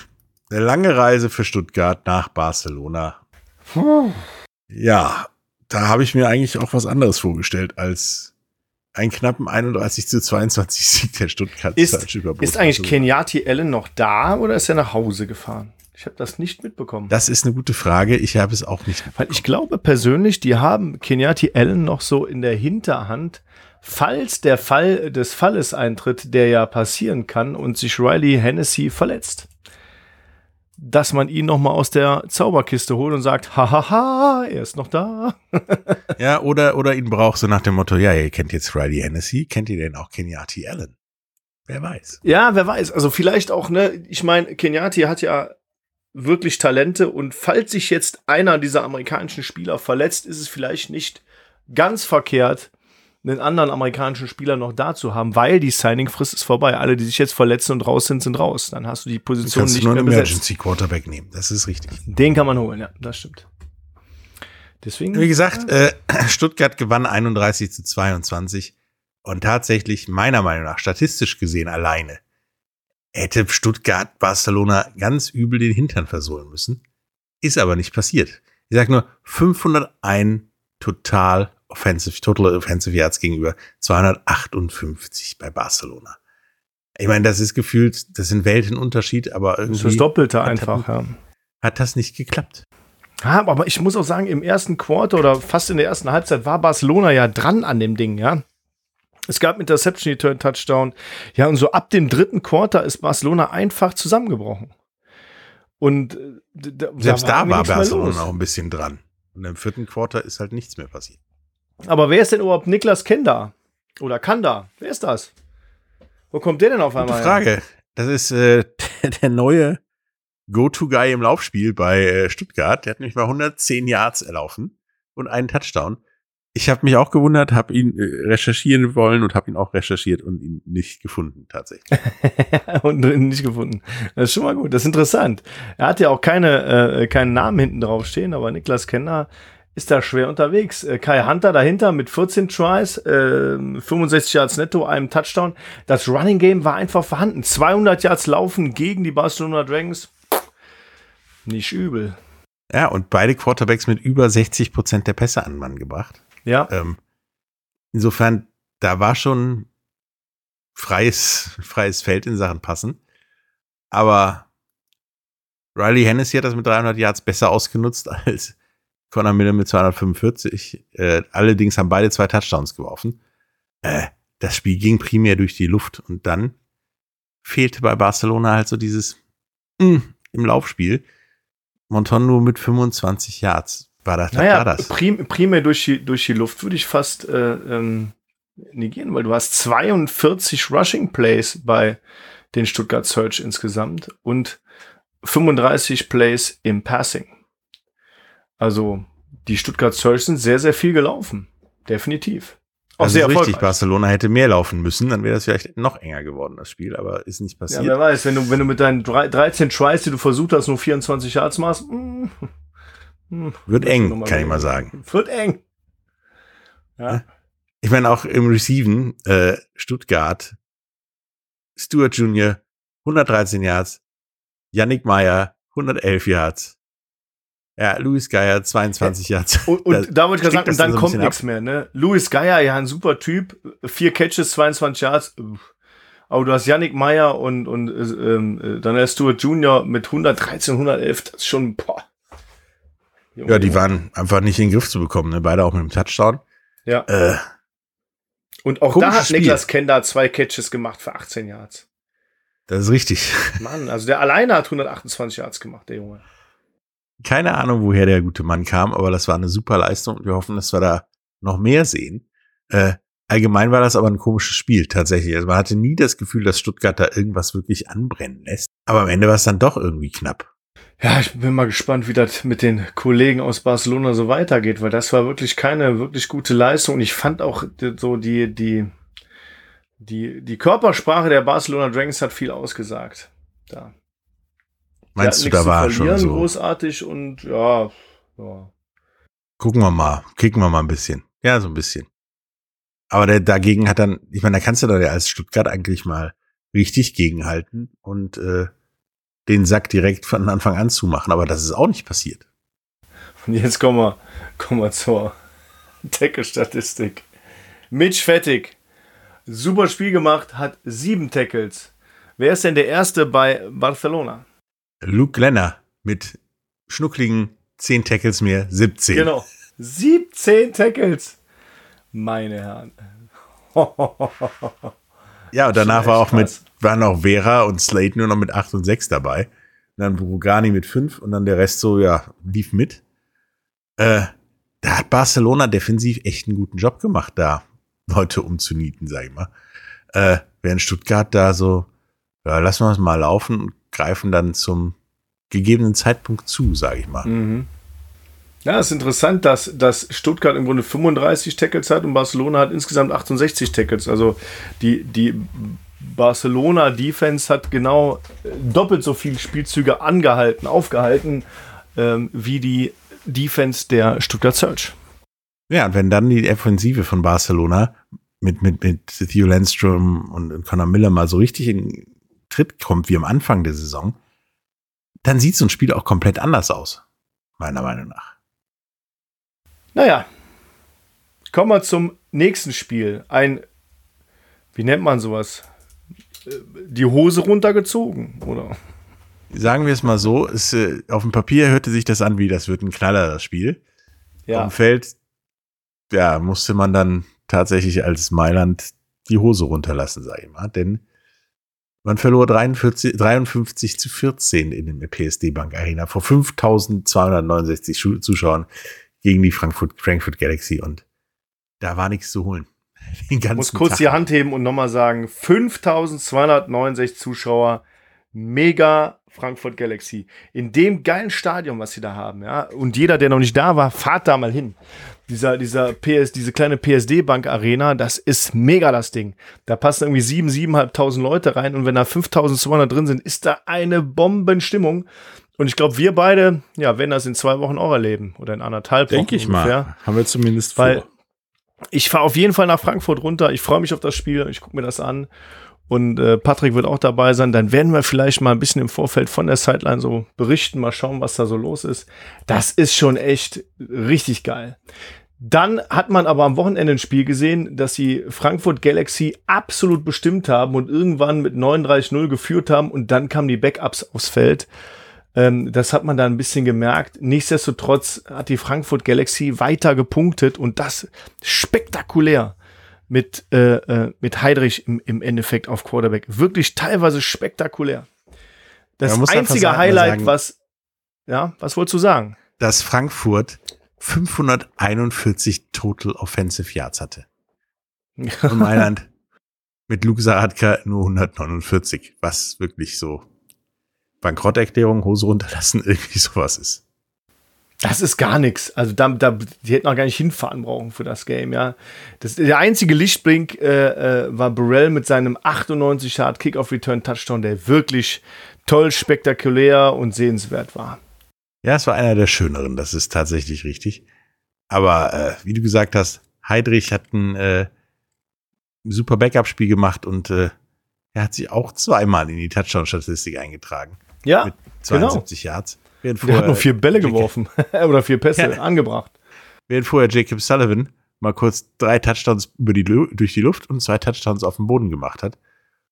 Eine lange Reise für Stuttgart nach Barcelona. Ja, da habe ich mir eigentlich auch was anderes vorgestellt als einen knappen 31 zu 22 Sieg der Stuttgart Ist, über ist eigentlich. Kenyati Allen noch da oder ist er nach Hause gefahren? Ich habe das nicht mitbekommen. Das ist eine gute Frage. Ich habe es auch nicht. Weil ich glaube persönlich, die haben Kenyati Allen noch so in der Hinterhand, falls der Fall des Falles eintritt, der ja passieren kann und sich Riley Hennessy verletzt. Dass man ihn noch mal aus der Zauberkiste holt und sagt, hahaha, er ist noch da. *laughs* Ja, oder, oder ihn braucht so nach dem Motto, ja, ihr kennt jetzt Riley Hennessy, kennt ihr denn auch Kenyati Allen? Wer weiß. Ja, wer weiß. Also vielleicht auch, ne, ich meine, Kenyati hat ja wirklich Talente und falls sich jetzt einer dieser amerikanischen Spieler verletzt, ist es vielleicht nicht ganz verkehrt, einen anderen amerikanischen Spieler noch da zu haben, weil die Signing-Frist ist vorbei. Alle, die sich jetzt verletzen und raus sind, sind raus. Dann hast du die Du Position kannst nicht mehr besetzt. Emergency Quarterback nehmen. Das ist richtig. Den kann man holen, ja, das stimmt. Deswegen. Wie gesagt, äh, *laughs* Stuttgart gewann 31 zu 22 und tatsächlich meiner Meinung nach statistisch gesehen alleine hätte Stuttgart Barcelona ganz übel den Hintern versohlen müssen. Ist aber nicht passiert. Ich sag nur 501 total offensive, total offensive Yards gegenüber 258 bei Barcelona. Ich meine, das ist gefühlt, das sind Weltenunterschied, aber das ist irgendwie das Doppelte hat- einfach, ja. hat das nicht geklappt. Ja, aber ich muss auch sagen, im ersten Quarter oder fast in der ersten Halbzeit war Barcelona ja dran an dem Ding, ja. Es gab Interception, Return, Touchdown. Ja, und so ab dem dritten Quarter ist Barcelona einfach zusammengebrochen. Und äh, da, Selbst da, irgendwie war nichts mehr Barcelona noch ein bisschen dran. Und im vierten Quarter ist halt nichts mehr passiert. Aber wer ist denn überhaupt Niklas Kenda? Oder Kanda? Wer ist das? Wo kommt der denn auf Gute einmal? her? Frage. Das ist äh, *laughs* der neue Go-To-Guy im Laufspiel bei äh, Stuttgart. Der hat nämlich mal 110 Yards erlaufen und einen Touchdown. Ich habe mich auch gewundert, habe ihn äh, recherchieren wollen und habe ihn auch recherchiert und ihn nicht gefunden tatsächlich. *laughs* und nicht gefunden. Das ist schon mal gut. Das ist interessant. Er hat ja auch keine, äh, keinen Namen hinten drauf stehen, aber Niklas Kenner ist da schwer unterwegs. Äh, Kai Hunter dahinter mit 14 Tries, äh, 65 Yards netto, einem Touchdown. Das Running Game war einfach vorhanden. 200 Yards laufen gegen die Barcelona Dragons. Nicht übel. Ja, und beide Quarterbacks mit über 60 Prozent der Pässe an den Mann gebracht. Ja. Ähm, insofern, da war schon freies, freies Feld in Sachen Passen. Aber Riley Hennessy hat das mit 300 Yards besser ausgenutzt *laughs* als Conor Miller mit 245. Äh, allerdings haben beide zwei Touchdowns geworfen. Äh, das Spiel ging primär durch die Luft und dann fehlte bei Barcelona halt so dieses mm, im Laufspiel. Monton nur mit 25 Yards. War das, Naja, war das? prim, primär durch die, durch die Luft würde ich fast äh, ähm, negieren, weil du hast 42 Rushing Plays bei den Stuttgart Search insgesamt und 35 Plays im Passing. Also die Stuttgart Search sind sehr, sehr viel gelaufen. Definitiv. Auch Das sehr ist richtig. Barcelona hätte mehr laufen müssen, dann wäre das vielleicht noch enger geworden, das Spiel, aber ist nicht Ja, passiert. wer weiß, wenn du, wenn du mit deinen drei- 13 Tries, die du versucht hast, nur 24 Yards machst, mm, mm, Wird noch eng, mal kann ich mal sagen. wird eng. Ja. Ich meine, auch im Receiven, äh, Stuttgart, Stuart Jr., 113 Yards, Yannick Meyer, 111 Yards. Ja, Luis Geier, 22 Yards. Und, und Da da wollte ich gerade sagen, und dann so kommt nichts mehr, ne? Louis Geier, ja, ein super Typ, vier Catches, 22 Yards. Aber du hast Yannick Meyer und, und äh, ähm, äh, dann hast Stuart Junior mit 113, 111, das ist schon, boah. Junge, Ja, die waren einfach nicht in den Griff zu bekommen, ne? Beide auch mit dem Touchdown. Ja. Äh, Und auch da hat Spiel. Niklas Kenda zwei Catches gemacht für 18 Yards. das ist richtig. Mann, also der alleine hat 128 Yards gemacht, der Junge. Keine Ahnung, woher der gute Mann kam, aber das war eine super Leistung und wir hoffen, dass wir da noch mehr sehen. Äh, allgemein war das aber ein komisches Spiel, tatsächlich. Also man hatte nie das Gefühl, dass Stuttgart da irgendwas wirklich anbrennen lässt. Aber am Ende war es dann doch irgendwie knapp. Ja, ich bin mal gespannt, wie das mit den Kollegen aus Barcelona so weitergeht, weil das war wirklich keine wirklich gute Leistung. Und ich fand auch so die, die, die, die Körpersprache der Barcelona Dragons hat viel ausgesagt. Da. Meinst du, da war schon so? großartig und ja, ja. Gucken wir mal, kicken wir mal ein bisschen. Ja, so ein bisschen. Aber der, dagegen hat dann, ich meine, da kannst du doch ja als Stuttgart eigentlich mal richtig gegenhalten und äh, den Sack direkt von Anfang an zumachen. Aber das ist auch nicht passiert. Und jetzt kommen wir, kommen wir zur Tackle-Statistik. Mitch Fettig, super Spiel gemacht, hat sieben Tackles. Wer ist denn der Erste bei Barcelona? Luke Lenner mit schnuckligen 10 Tackles mehr, 17. Genau. 17 Tackles. Meine Herren. *laughs* Ja, und danach war auch mit, waren auch Vera und Slate nur noch mit 8 und 6 dabei. Und dann Brugani mit 5 und dann der Rest so, ja, lief mit. Äh, da hat Barcelona defensiv echt einen guten Job gemacht, da Leute umzunieten, sag ich mal. Äh, während Stuttgart da so, ja, lassen wir es mal laufen und greifen dann zum gegebenen Zeitpunkt zu, sag ich mal. Mhm. Ja, es ist interessant, dass, dass Stuttgart im Grunde 35 Tackles hat und Barcelona hat insgesamt 68 Tackles. Also die, die Barcelona Defense hat genau äh, doppelt so viele Spielzüge angehalten, aufgehalten, ähm, wie die Defense der Stuttgart Search. Ja, und wenn dann die Offensive von Barcelona mit, mit, mit Theo Landstrom und Conor Miller mal so richtig in Tritt kommt wie am Anfang der Saison, dann sieht so ein Spiel auch komplett anders aus. Meiner Meinung nach. Naja, kommen wir zum nächsten Spiel. Ein, wie nennt man sowas? Äh, Die Hose runtergezogen, oder? Sagen wir es mal so, es, äh, auf dem Papier hörte sich das an wie, das wird ein Knaller, das Spiel. Auf Ja, dem Feld, ja, musste man dann tatsächlich als Mailand die Hose runterlassen, sag ich mal. Denn man verlor 43, 53 zu 14 in dem PSD Bank Arena vor 5269 Zuschauern gegen die Frankfurt, Frankfurt Galaxy und da war nichts zu holen. *laughs* Ich muss kurz Tag. die Hand heben und nochmal sagen, 5269 Zuschauer, mega Frankfurt Galaxy. In dem geilen Stadion, was sie da haben, ja. Und jeder, der noch nicht da war, fahrt da mal hin. Dieser, dieser PS, diese kleine PSD-Bank-Arena, das ist mega das Ding. Da passen irgendwie sieben, siebeneinhalbtausend Leute rein und wenn da 5200 drin sind, ist da eine Bombenstimmung. Und ich glaube, wir beide, ja, werden das in zwei Wochen auch erleben oder in anderthalb Wochen. Denke ich ungefähr. mal. Haben wir zumindest vor. Weil ich fahre auf jeden Fall nach Frankfurt runter. Ich freue mich auf das Spiel. Ich gucke mir das an und äh, Patrick wird auch dabei sein. Dann werden wir vielleicht mal ein bisschen im Vorfeld von der Sideline so berichten, mal schauen, was da so los ist. Das ist schon echt richtig geil. Dann hat man aber am Wochenende ein Spiel gesehen, dass sie Frankfurt Galaxy absolut bestimmt haben und irgendwann mit 39-0 geführt haben und dann kamen die Backups aufs Feld. Ähm, das hat man da ein bisschen gemerkt. Nichtsdestotrotz hat die Frankfurt Galaxy weiter gepunktet und das spektakulär mit, äh, äh, mit Heidrich im, im Endeffekt auf Quarterback. Wirklich teilweise spektakulär. Das einzige sagen, Highlight, sagen, was, ja, was wolltest du sagen? Dass Frankfurt 541 Total Offensive Yards hatte. *laughs* Und Mailand mit Luke Saratka nur 149, was wirklich so Bankrotterklärung, Hose runterlassen, *laughs* irgendwie sowas ist. Das ist gar nichts. Also da, da, die hätten auch gar nicht hinfahren brauchen für das Game, ja. Das, der einzige Lichtblink äh, äh, war Burrell mit seinem 98 Yard Kickoff Return Touchdown, der wirklich toll, spektakulär und sehenswert war. Ja, es war einer der schöneren, das ist tatsächlich richtig. Aber äh, wie du gesagt hast, Heidrich hat ein äh, super Backup-Spiel gemacht und äh, er hat sich auch zweimal in die Touchdown-Statistik eingetragen. Ja, mit 72 genau. Yards. Während vorher, der hat nur vier Bälle geworfen *laughs* oder vier Pässe ja. angebracht. Während vorher Jacob Sullivan mal kurz drei Touchdowns über die, durch die Luft und zwei Touchdowns auf dem Boden gemacht hat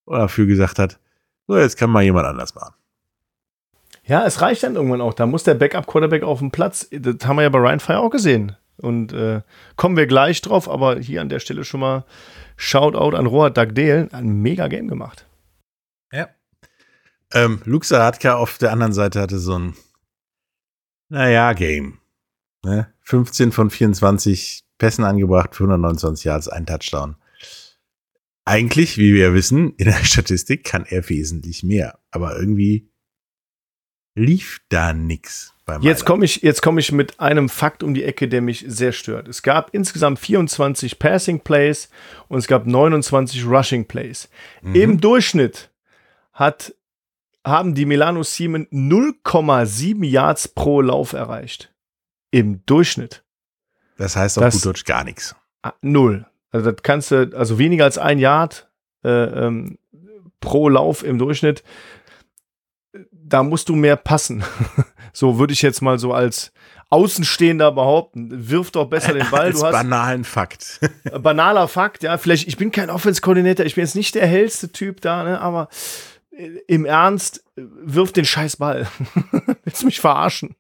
und dafür gesagt hat, so jetzt kann mal jemand anders machen. Ja, es reicht dann irgendwann auch. Da muss der Backup-Quarterback auf dem Platz. Das haben wir ja bei Ryan Fire auch gesehen. Und äh, kommen wir gleich drauf, aber hier an der Stelle schon mal Shoutout an Rohat Dagdale. Ein mega Game gemacht. Ja. Ähm, Luke Saratka auf der anderen Seite hatte so ein naja, Game. Ne? 15 von 24 Pässen angebracht, 129 Yards, ein Touchdown. Eigentlich, wie wir wissen, in der Statistik kann er wesentlich mehr. Aber irgendwie lief da nix. Jetzt komme ich, jetzt komme ich mit einem Fakt um die Ecke, der mich sehr stört. Es gab insgesamt 24 Passing Plays und es gab 29 Rushing Plays. Mhm. Im Durchschnitt hat haben die Milano Siemen 0,7 Yards pro Lauf erreicht. Im Durchschnitt. Das heißt auf das, gut Deutsch gar nichts. Ah, null. Also das kannst du, also weniger als ein Yard äh, ähm, pro Lauf im Durchschnitt. Da musst du mehr passen. *laughs* so würde ich jetzt mal so als Außenstehender behaupten. Wirf doch besser den Ball. Du hast banalen Fakt. banaler Fakt, ja. Vielleicht, ich bin kein Offense-Koordinator, ich bin jetzt nicht der hellste Typ da, ne, aber im Ernst, wirf den scheiß Ball. *laughs* Willst du mich verarschen?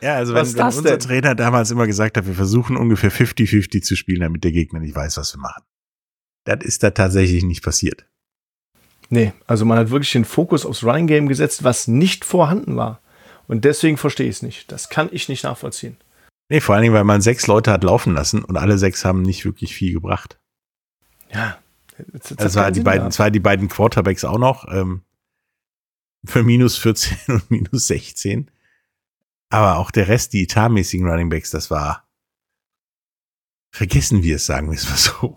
Ja, also wenn, wenn unser denn? Trainer damals immer gesagt hat, wir versuchen ungefähr 50-50 zu spielen, damit der Gegner nicht weiß, was wir machen. Das ist da tatsächlich nicht passiert. Nee, also man hat wirklich den Fokus aufs Running Game gesetzt, was nicht vorhanden war. Und deswegen verstehe ich es nicht. Das kann ich nicht nachvollziehen. Nee, vor allen Dingen, weil man sechs Leute hat laufen lassen und alle sechs haben nicht wirklich viel gebracht. Ja, das, das war die beiden, zwar die beiden Quarterbacks auch noch ähm, für minus 14 *laughs* und minus 16. Aber auch der Rest, die etatmäßigen Running Backs, das war vergessen wir es, sagen wir es mal so.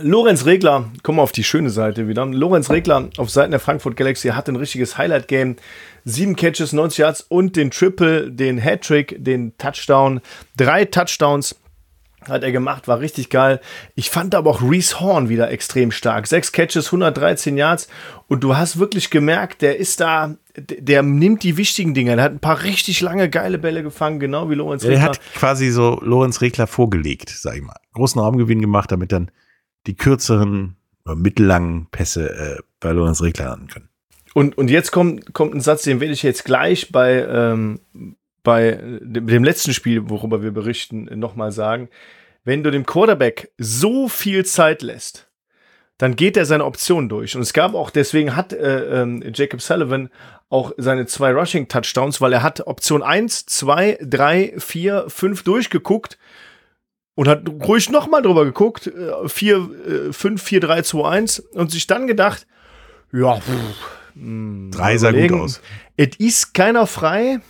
Lorenz Regler, kommen wir auf die schöne Seite wieder. Lorenz Regler auf Seiten der Frankfurt Galaxy hat ein richtiges Highlight-Game. Sieben Catches, 90 Yards und den Triple, den Hattrick, den Touchdown. Drei Touchdowns hat er gemacht, war richtig geil. Ich fand aber auch Reese Horn wieder extrem stark. Sechs Catches, 113 Yards. Und du hast wirklich gemerkt, der ist da, der nimmt die wichtigen Dinge. Der hat ein paar richtig lange, geile Bälle gefangen, genau wie Lorenz Regler. Er hat quasi so Lorenz Regler vorgelegt, sag ich mal. Großen Raumgewinn gemacht, damit dann die kürzeren, mittellangen Pässe äh, bei Lorenz Regler landen können. Und, und jetzt kommt, kommt ein Satz, den werde ich jetzt gleich bei, ähm, bei dem letzten Spiel, worüber wir berichten, nochmal sagen. Wenn du dem Quarterback so viel Zeit lässt dann geht er seine Option durch. Und es gab auch, deswegen hat äh, ähm, Jacob Sullivan auch seine zwei Rushing-Touchdowns, weil er hat Option 1, 2, 3, 4, 5 durchgeguckt und hat ruhig nochmal drüber geguckt, 4, 5, 4, 3, 2, 1 und sich dann gedacht, ja, pff, mh, Drei sah gut aus. Es ist keiner frei.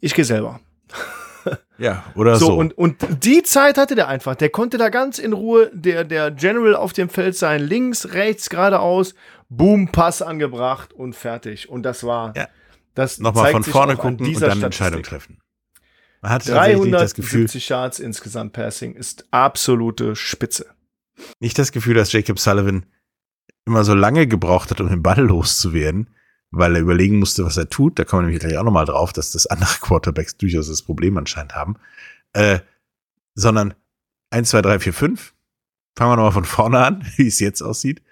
Ich gehe selber. *laughs* Ja, oder So, so. Und, und die Zeit hatte der einfach. Der konnte da ganz in Ruhe, der, der General auf dem Feld sein, links, rechts, geradeaus, boom, Pass angebracht und fertig. Und das war. Ja. Das Nochmal von vorne gucken und dann eine Entscheidung Statistik. treffen. Man hat tatsächlich das Gefühl, 370 Yards insgesamt Passing ist absolute Spitze. nicht das Gefühl, dass Jacob Sullivan immer so lange gebraucht hat, um den Ball loszuwerden, weil er überlegen musste, was er tut. Da kommen wir nämlich gleich auch nochmal drauf, dass das andere *laughs* Quarterbacks durchaus das Problem anscheinend haben. Äh, sondern 1, 2, 3, 4, 5. Fangen wir nochmal von vorne an, *laughs* wie es jetzt aussieht.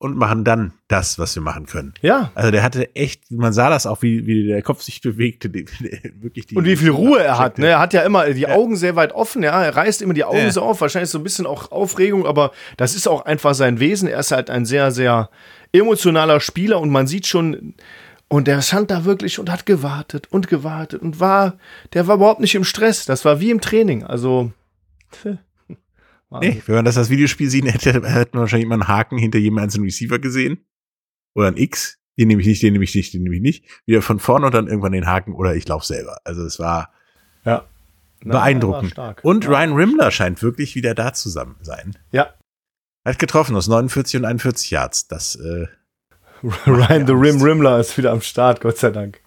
Und machen dann das, was wir machen können. Ja. Also der hatte echt, man sah das auch, wie, wie der Kopf sich *laughs* bewegte, die, wirklich die. Und wie viel Ruhe er hat. Ne? Er hat ja immer die. Augen sehr weit offen. Ja, er reißt immer die Augen Ja. so auf. Wahrscheinlich so ein bisschen auch Aufregung, aber das ist auch einfach sein Wesen. Er ist halt ein sehr, sehr emotionaler Spieler und man sieht schon, und der stand da wirklich und hat gewartet und gewartet und war, der war überhaupt nicht im Stress. Das war wie im Training. Also. Wahnsinn. Nee, wenn man das als Videospiel sieht, *laughs* hätte, hätte man wahrscheinlich immer einen Haken hinter jedem einzelnen Receiver gesehen. Oder ein X. Den nehme ich nicht, den nehme ich nicht, den nehme ich nicht. Wieder von vorne und dann irgendwann den Haken oder ich laufe selber. Also es war Ja. Beeindruckend. stark. Und ja. Ryan Rimmler scheint wirklich wieder da zusammen sein. Ja. Hat getroffen aus 49 und 41 Yards. Das, äh, *laughs* Ryan the. Rim Rimmler ist wieder am Start, Gott sei Dank.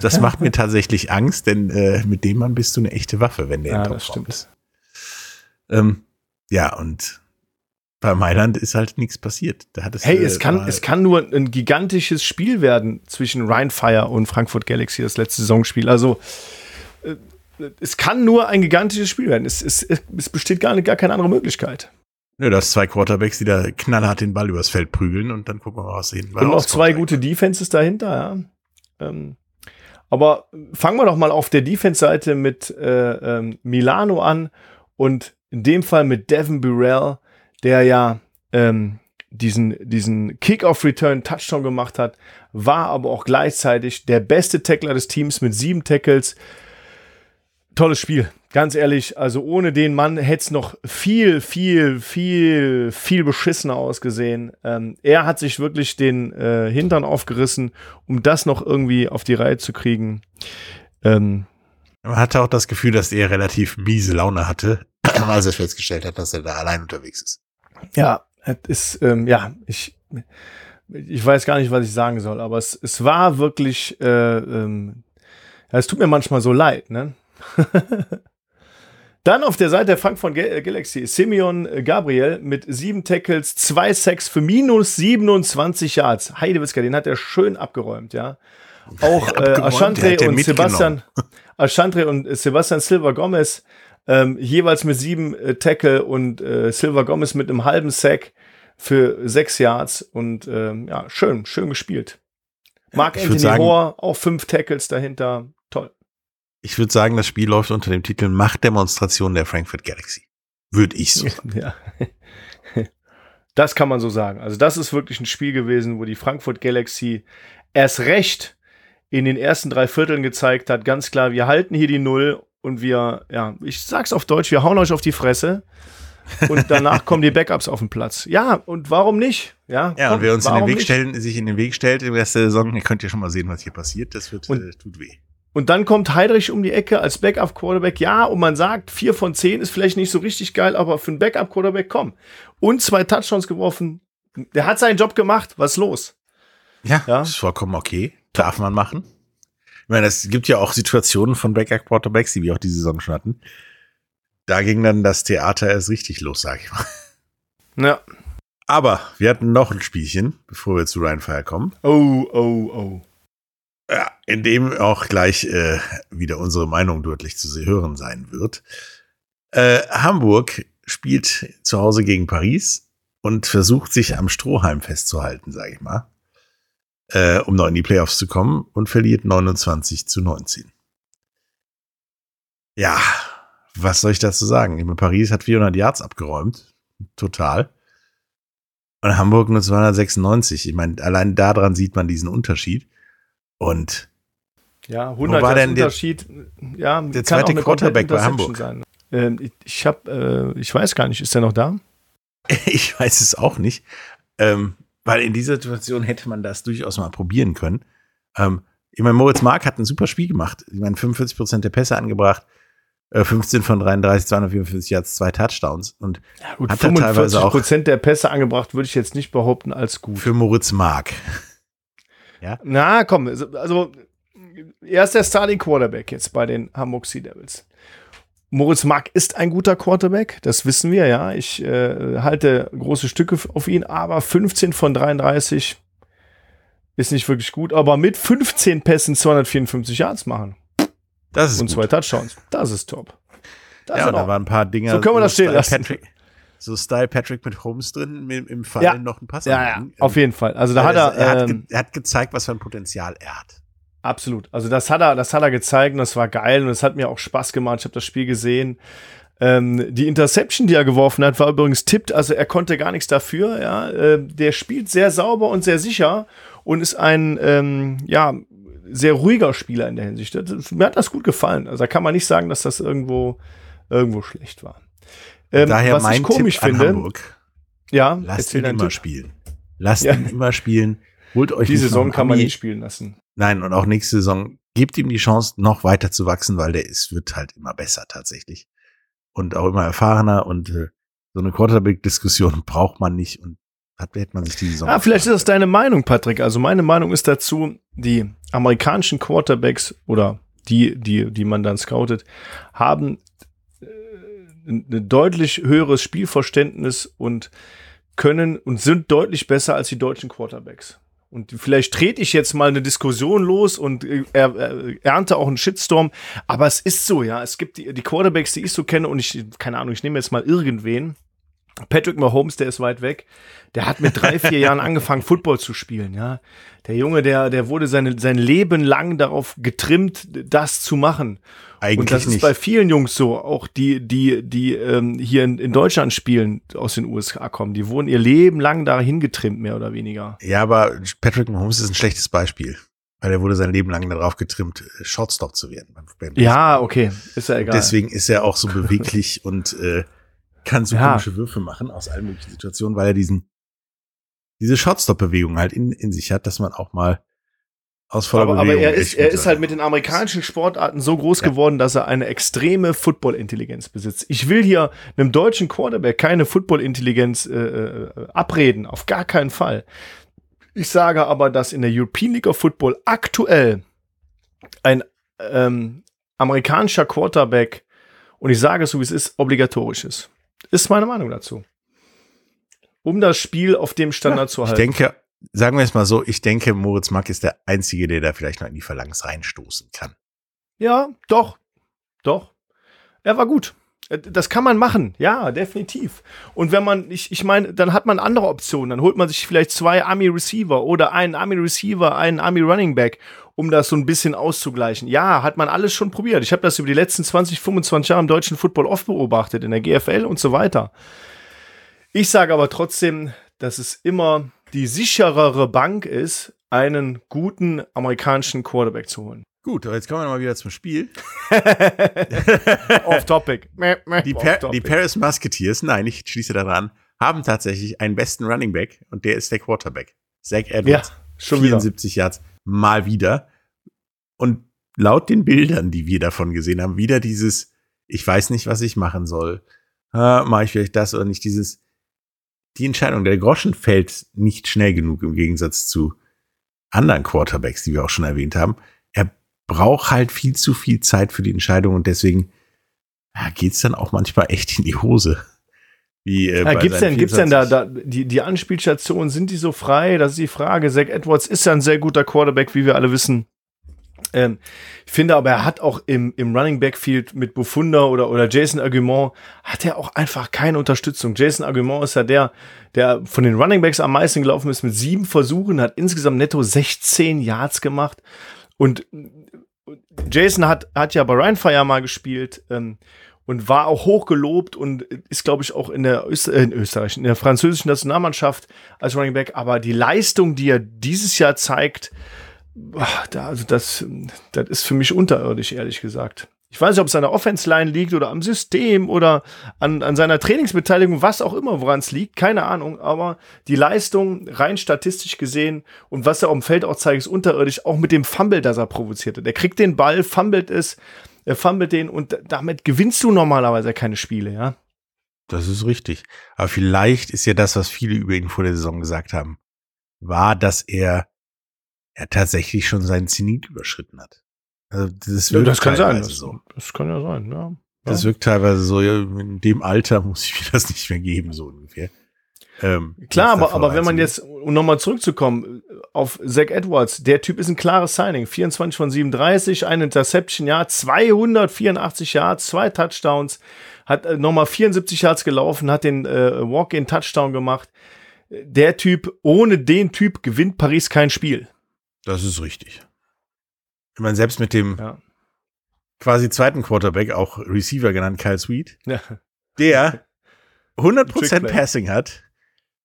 das macht *laughs* mir tatsächlich Angst, denn äh, mit dem Mann bist du eine echte Waffe, wenn der Ja, in das Topform stimmt. ist. Ähm, ja, und bei Mailand ist halt nichts passiert. Da hat es, Hey, äh, es kann, war- es kann nur ein gigantisches Spiel werden zwischen Rheinfire und Frankfurt Galaxy, das letzte Saisonspiel. Also, äh, es kann nur ein gigantisches Spiel werden. Es, es, es besteht gar, nicht, gar keine andere Möglichkeit. Nö, das zwei Quarterbacks, die da knallhart den Ball übers Feld prügeln und dann gucken wir mal, was hinten bei Und noch zwei gute Defenses dahinter, ja. Ähm, aber fangen wir doch mal auf der Defense-Seite mit äh, ähm, Milano an und in dem Fall mit Devin Burrell, der ja ähm, diesen, diesen Kick-Off-Return-Touchdown gemacht hat, war aber auch gleichzeitig der beste Tackler des Teams mit sieben Tackles. Tolles Spiel, ganz ehrlich. Also ohne den Mann hätte es noch viel, viel, viel, viel beschissener ausgesehen. Ähm, er hat sich wirklich den äh, Hintern aufgerissen, um das noch irgendwie auf die Reihe zu kriegen. Ähm, Man hatte auch das Gefühl, dass er relativ miese Laune hatte, als er festgestellt hat, dass er da allein unterwegs ist. ja, es ist, ähm, ja, ich, ich weiß gar nicht, was ich sagen soll, aber es, es war wirklich, äh, ähm, ja, es tut mir manchmal so leid, ne? *laughs* Dann auf der Seite der Frankfurt Ga- Galaxy Simeon Gabriel mit sieben Tackles, zwei Sacks für minus 27 Yards. Heidewitzka, den hat er schön abgeräumt, ja. Auch äh, der hat den und. Sebastian, Ashantre und äh, Sebastian Silva Gomez ähm, jeweils mit sieben äh, Tackle und äh, Silva Gomez mit einem halben Sack für sechs Yards und ähm, ja, schön, schön gespielt. Mark Ich Anthony sagen- Hoare, auch fünf Tackles dahinter. Toll. Ich würde sagen, das Spiel läuft unter dem Titel Machtdemonstration der Frankfurt Galaxy. Würde ich so sagen. *laughs* Ja. Das kann man so sagen. Also, das ist wirklich ein Spiel gewesen, wo die Frankfurt Galaxy erst recht in den ersten drei Vierteln gezeigt hat, ganz klar, wir halten hier die Null und wir, ja, ich sag's auf Deutsch, wir hauen euch auf die Fresse. Und danach kommen die Backups auf den Platz. Ja, und warum nicht? Ja, Ja, komm, und wer uns in den Weg nicht? stellen, sich in den Weg stellt im Rest der Saison, ihr könnt ja schon mal sehen, was hier passiert. Das wird, Und- äh, tut weh. Und dann kommt Heidrich um die Ecke als Backup-Quarterback. Ja, und man sagt, vier von zehn ist vielleicht nicht so richtig geil, aber für einen Backup-Quarterback komm. Und zwei Touchdowns geworfen. Der hat seinen Job gemacht. Was ist los? Ja, Ja. ist vollkommen okay. Darf man machen. Ich meine, es gibt ja auch Situationen von Backup Quarterbacks, die wir auch diese Saison schon hatten. Da ging dann das Theater erst richtig los, sag ich mal. Ja. Aber wir hatten noch ein Spielchen, bevor wir zu Ryan Fire kommen. Oh, oh, oh. Ja, in dem auch gleich äh, wieder unsere Meinung deutlich zu hören sein wird. Äh, Hamburg spielt zu Hause gegen Paris und versucht sich am Strohhalm festzuhalten, sage ich mal, äh, um noch in die Playoffs zu kommen und verliert 29 zu 19. Ja, was soll ich dazu sagen? Ich meine, Paris hat 400 Yards abgeräumt. total. Und Hamburg nur 296. Ich meine, allein daran sieht man diesen Unterschied. Und Ja, 100 war Yards denn der- Unterschied. ja, der zweite Quarterback bei Hamburg? Sein. Ähm, ich ich habe, äh, ich weiß gar nicht, ist der noch da? *laughs* ich weiß es auch nicht. Ähm, weil in dieser Situation hätte man das durchaus mal probieren können. Ähm, ich meine, Moritz Mark hat ein super Spiel gemacht. Ich meine, 45 Prozent der Pässe angebracht, äh, 15 von 33, 254 Yards, zwei Touchdowns. Und Ja, gut, Hat er teilweise 45 auch- Prozent der Pässe angebracht, würde ich jetzt nicht behaupten als gut. für Moritz Mark. *laughs* Na, komm, also, also er ist der Starting Quarterback jetzt bei den Hamburg Sea Devils. Moritz Mark ist ein guter Quarterback, das wissen wir, ja. Ich äh, halte große Stücke auf ihn, aber 15 von 33 ist nicht wirklich gut, aber mit 15 Pässen 254 Yards machen Das ist und gut. zwei Touchdowns, das ist top. Das Ja, ist da waren ein paar Dinger. So können wir das stehen lassen. Patrick, so Style Patrick mit Holmes drin, im, im Fall Ja. noch ein Pass. ja, ja, auf jeden Fall. Also da hat er, er, hat, ähm, ge- er hat gezeigt, was für ein Potenzial er hat. Absolut. Also das hat er, das hat er gezeigt und das war geil und es hat mir auch Spaß gemacht. Ich habe das Spiel gesehen. Ähm, die Interception, die er geworfen hat, war übrigens tippt. Also er konnte gar nichts dafür. Ja, äh, der spielt sehr sauber und sehr sicher und ist ein ähm, ja sehr ruhiger Spieler in der Hinsicht. Das, mir hat das gut gefallen. Also da kann man nicht sagen, dass das irgendwo irgendwo schlecht war. Ähm, Daher was mein ich komisch Tipp an finde, Hamburg. ja, Lasst ihn immer Tipp. spielen. Lasst Ja. ihn immer spielen. Holt euch Die Saison kann man nicht spielen lassen. Nein, und auch nächste Saison. Gebt ihm die Chance, noch weiter zu wachsen, weil der ist, wird halt immer besser tatsächlich. Und auch immer erfahrener und äh, so eine Quarterback-Diskussion *laughs* braucht man nicht und hat, hätte man sich die Saison. Ah, vielleicht ist das deine Meinung, Patrick. Also meine Meinung ist dazu, die amerikanischen Quarterbacks oder die, die, die man dann scoutet, haben äh, ein deutlich höheres Spielverständnis und können und sind deutlich besser als die deutschen Quarterbacks. Und vielleicht trete ich jetzt mal eine Diskussion los und äh, er, äh, ernte auch einen Shitstorm. Aber es ist so, ja. Es gibt die, die Quarterbacks, die ich so kenne und ich, keine Ahnung, ich nehme jetzt mal irgendwen. Patrick Mahomes, der ist weit weg. Der hat mit drei, vier *laughs* Jahren angefangen, Football zu spielen, ja. Der Junge, der, der wurde seine, sein Leben lang darauf getrimmt, das zu machen. Eigentlich Und das ist nicht. bei vielen Jungs so, auch die, die, die ähm, hier in, in Deutschland spielen, aus den USA kommen. Die wurden ihr Leben lang dahin getrimmt, mehr oder weniger. Ja, aber Patrick Mahomes ist ein schlechtes Beispiel. Weil er wurde sein Leben lang darauf getrimmt, äh, Shortstop zu werden. Ja, okay, ist ja egal. Deswegen ist er auch so *laughs* beweglich und äh, kann so Ja. komische Würfe machen aus allen möglichen Situationen, weil er diesen diese Shotstop-Bewegung halt in, in sich hat, dass man auch mal aus voller aber, aber Bewegung er ist, er ist halt mit den amerikanischen Sportarten so groß Ja. geworden, dass er eine extreme Football-Intelligenz besitzt. Ich will hier einem deutschen Quarterback keine Football-Intelligenz äh, äh, abreden, auf gar keinen Fall. Ich sage aber, dass in der European League of Football aktuell ein ähm, amerikanischer Quarterback, und ich sage es so, wie es ist, obligatorisch ist. Ist meine Meinung dazu. Um das Spiel auf dem Standard zu Ich halten. denke, sagen wir es mal so, ich denke, Moritz Mack ist der Einzige, der da vielleicht noch in die Phalanx reinstoßen kann. Ja, doch. Doch. Er war gut. Äh, Das kann man machen, ja, definitiv. Und wenn man, ich, ich meine, dann hat man andere Optionen. Dann holt man sich vielleicht zwei Army-Receiver oder einen Army-Receiver, einen Army-Running-Back, um das so ein bisschen auszugleichen. Ja, hat man alles schon probiert. Ich habe das über die letzten 20, 25 Jahre im deutschen Football oft beobachtet, in der GFL und so weiter. Ich sage aber trotzdem, dass es immer die sicherere Bank ist, einen guten amerikanischen Quarterback zu holen. Gut, aber jetzt kommen wir mal wieder zum Spiel. *laughs* Off topic. Die, Off topic. die Paris Musketeers, nein, ich schließe daran, haben tatsächlich einen besten Running Back und der ist der Quarterback. Zach Ja, Edwards. schon wieder. 74 Yards, mal wieder. Und laut den Bildern, die wir davon gesehen haben, wieder dieses, ich weiß nicht, was ich machen soll. Äh, Mache ich vielleicht das oder nicht? Dieses, die Entscheidung, der Groschen fällt nicht schnell genug im Gegensatz zu anderen Quarterbacks, die wir auch schon erwähnt haben. Er braucht halt viel zu viel Zeit für die Entscheidung und deswegen ja, geht's dann auch manchmal echt in die Hose. Wie, äh, Ja, gibt's denn, gibt's denn da, 24. da die, die Anspielstationen, sind die so frei? Das ist die Frage. Zach Edwards ist ja ein sehr guter Quarterback, wie wir alle wissen. Ähm, ich finde aber, er hat auch im, im Running Backfield mit Bufunda oder, oder Jason Argument, hat er auch einfach keine Unterstützung. Jason Argument ist ja der, der von den Running Backs am meisten gelaufen ist mit sieben Versuchen, hat insgesamt netto 16 Yards gemacht. Und Jason hat, hat ja bei Rheinfire mal gespielt. Ähm, und war auch hochgelobt und ist, glaube ich, auch in der, Öster äh, in Österreich, in der französischen Nationalmannschaft als Running Back. Aber die Leistung, die er dieses Jahr zeigt, da, also das, das ist für mich unterirdisch, ehrlich gesagt. Ich weiß nicht, ob es an der Offense-Line liegt oder am System oder an, an seiner Trainingsbeteiligung, was auch immer, woran es liegt, keine Ahnung. Aber die Leistung rein statistisch gesehen und was er auf dem Feld auch zeigt, ist unterirdisch, auch mit dem Fumble, das er provozierte. Der kriegt den Ball, fummelt es, er fummelt den und damit gewinnst du normalerweise keine Spiele, ja. Das ist richtig. Aber vielleicht ist ja das, was viele über ihn vor der Saison gesagt haben, war, dass er, er tatsächlich schon seinen Zenit überschritten hat. Also das, ja, das kann sein. Das, so. das kann ja sein, ja. Das wirkt teilweise so, ja, in dem Alter muss ich mir das nicht mehr geben, so ungefähr. Ähm, Klar, aber, aber wenn man jetzt, um nochmal zurückzukommen, auf Zach Edwards, der Typ ist ein klares Signing. 24 von 37, ein Interception, ja, 284 Yards, zwei Touchdowns, hat äh, nochmal 74 Yards gelaufen, hat den äh, Walk-in-Touchdown gemacht. Der Typ, ohne den Typ gewinnt Paris kein Spiel. Das ist richtig. Ich meine, selbst mit dem ja. quasi zweiten Quarterback, auch Receiver genannt, Kyle Sweet, ja. der 100% Passing hat,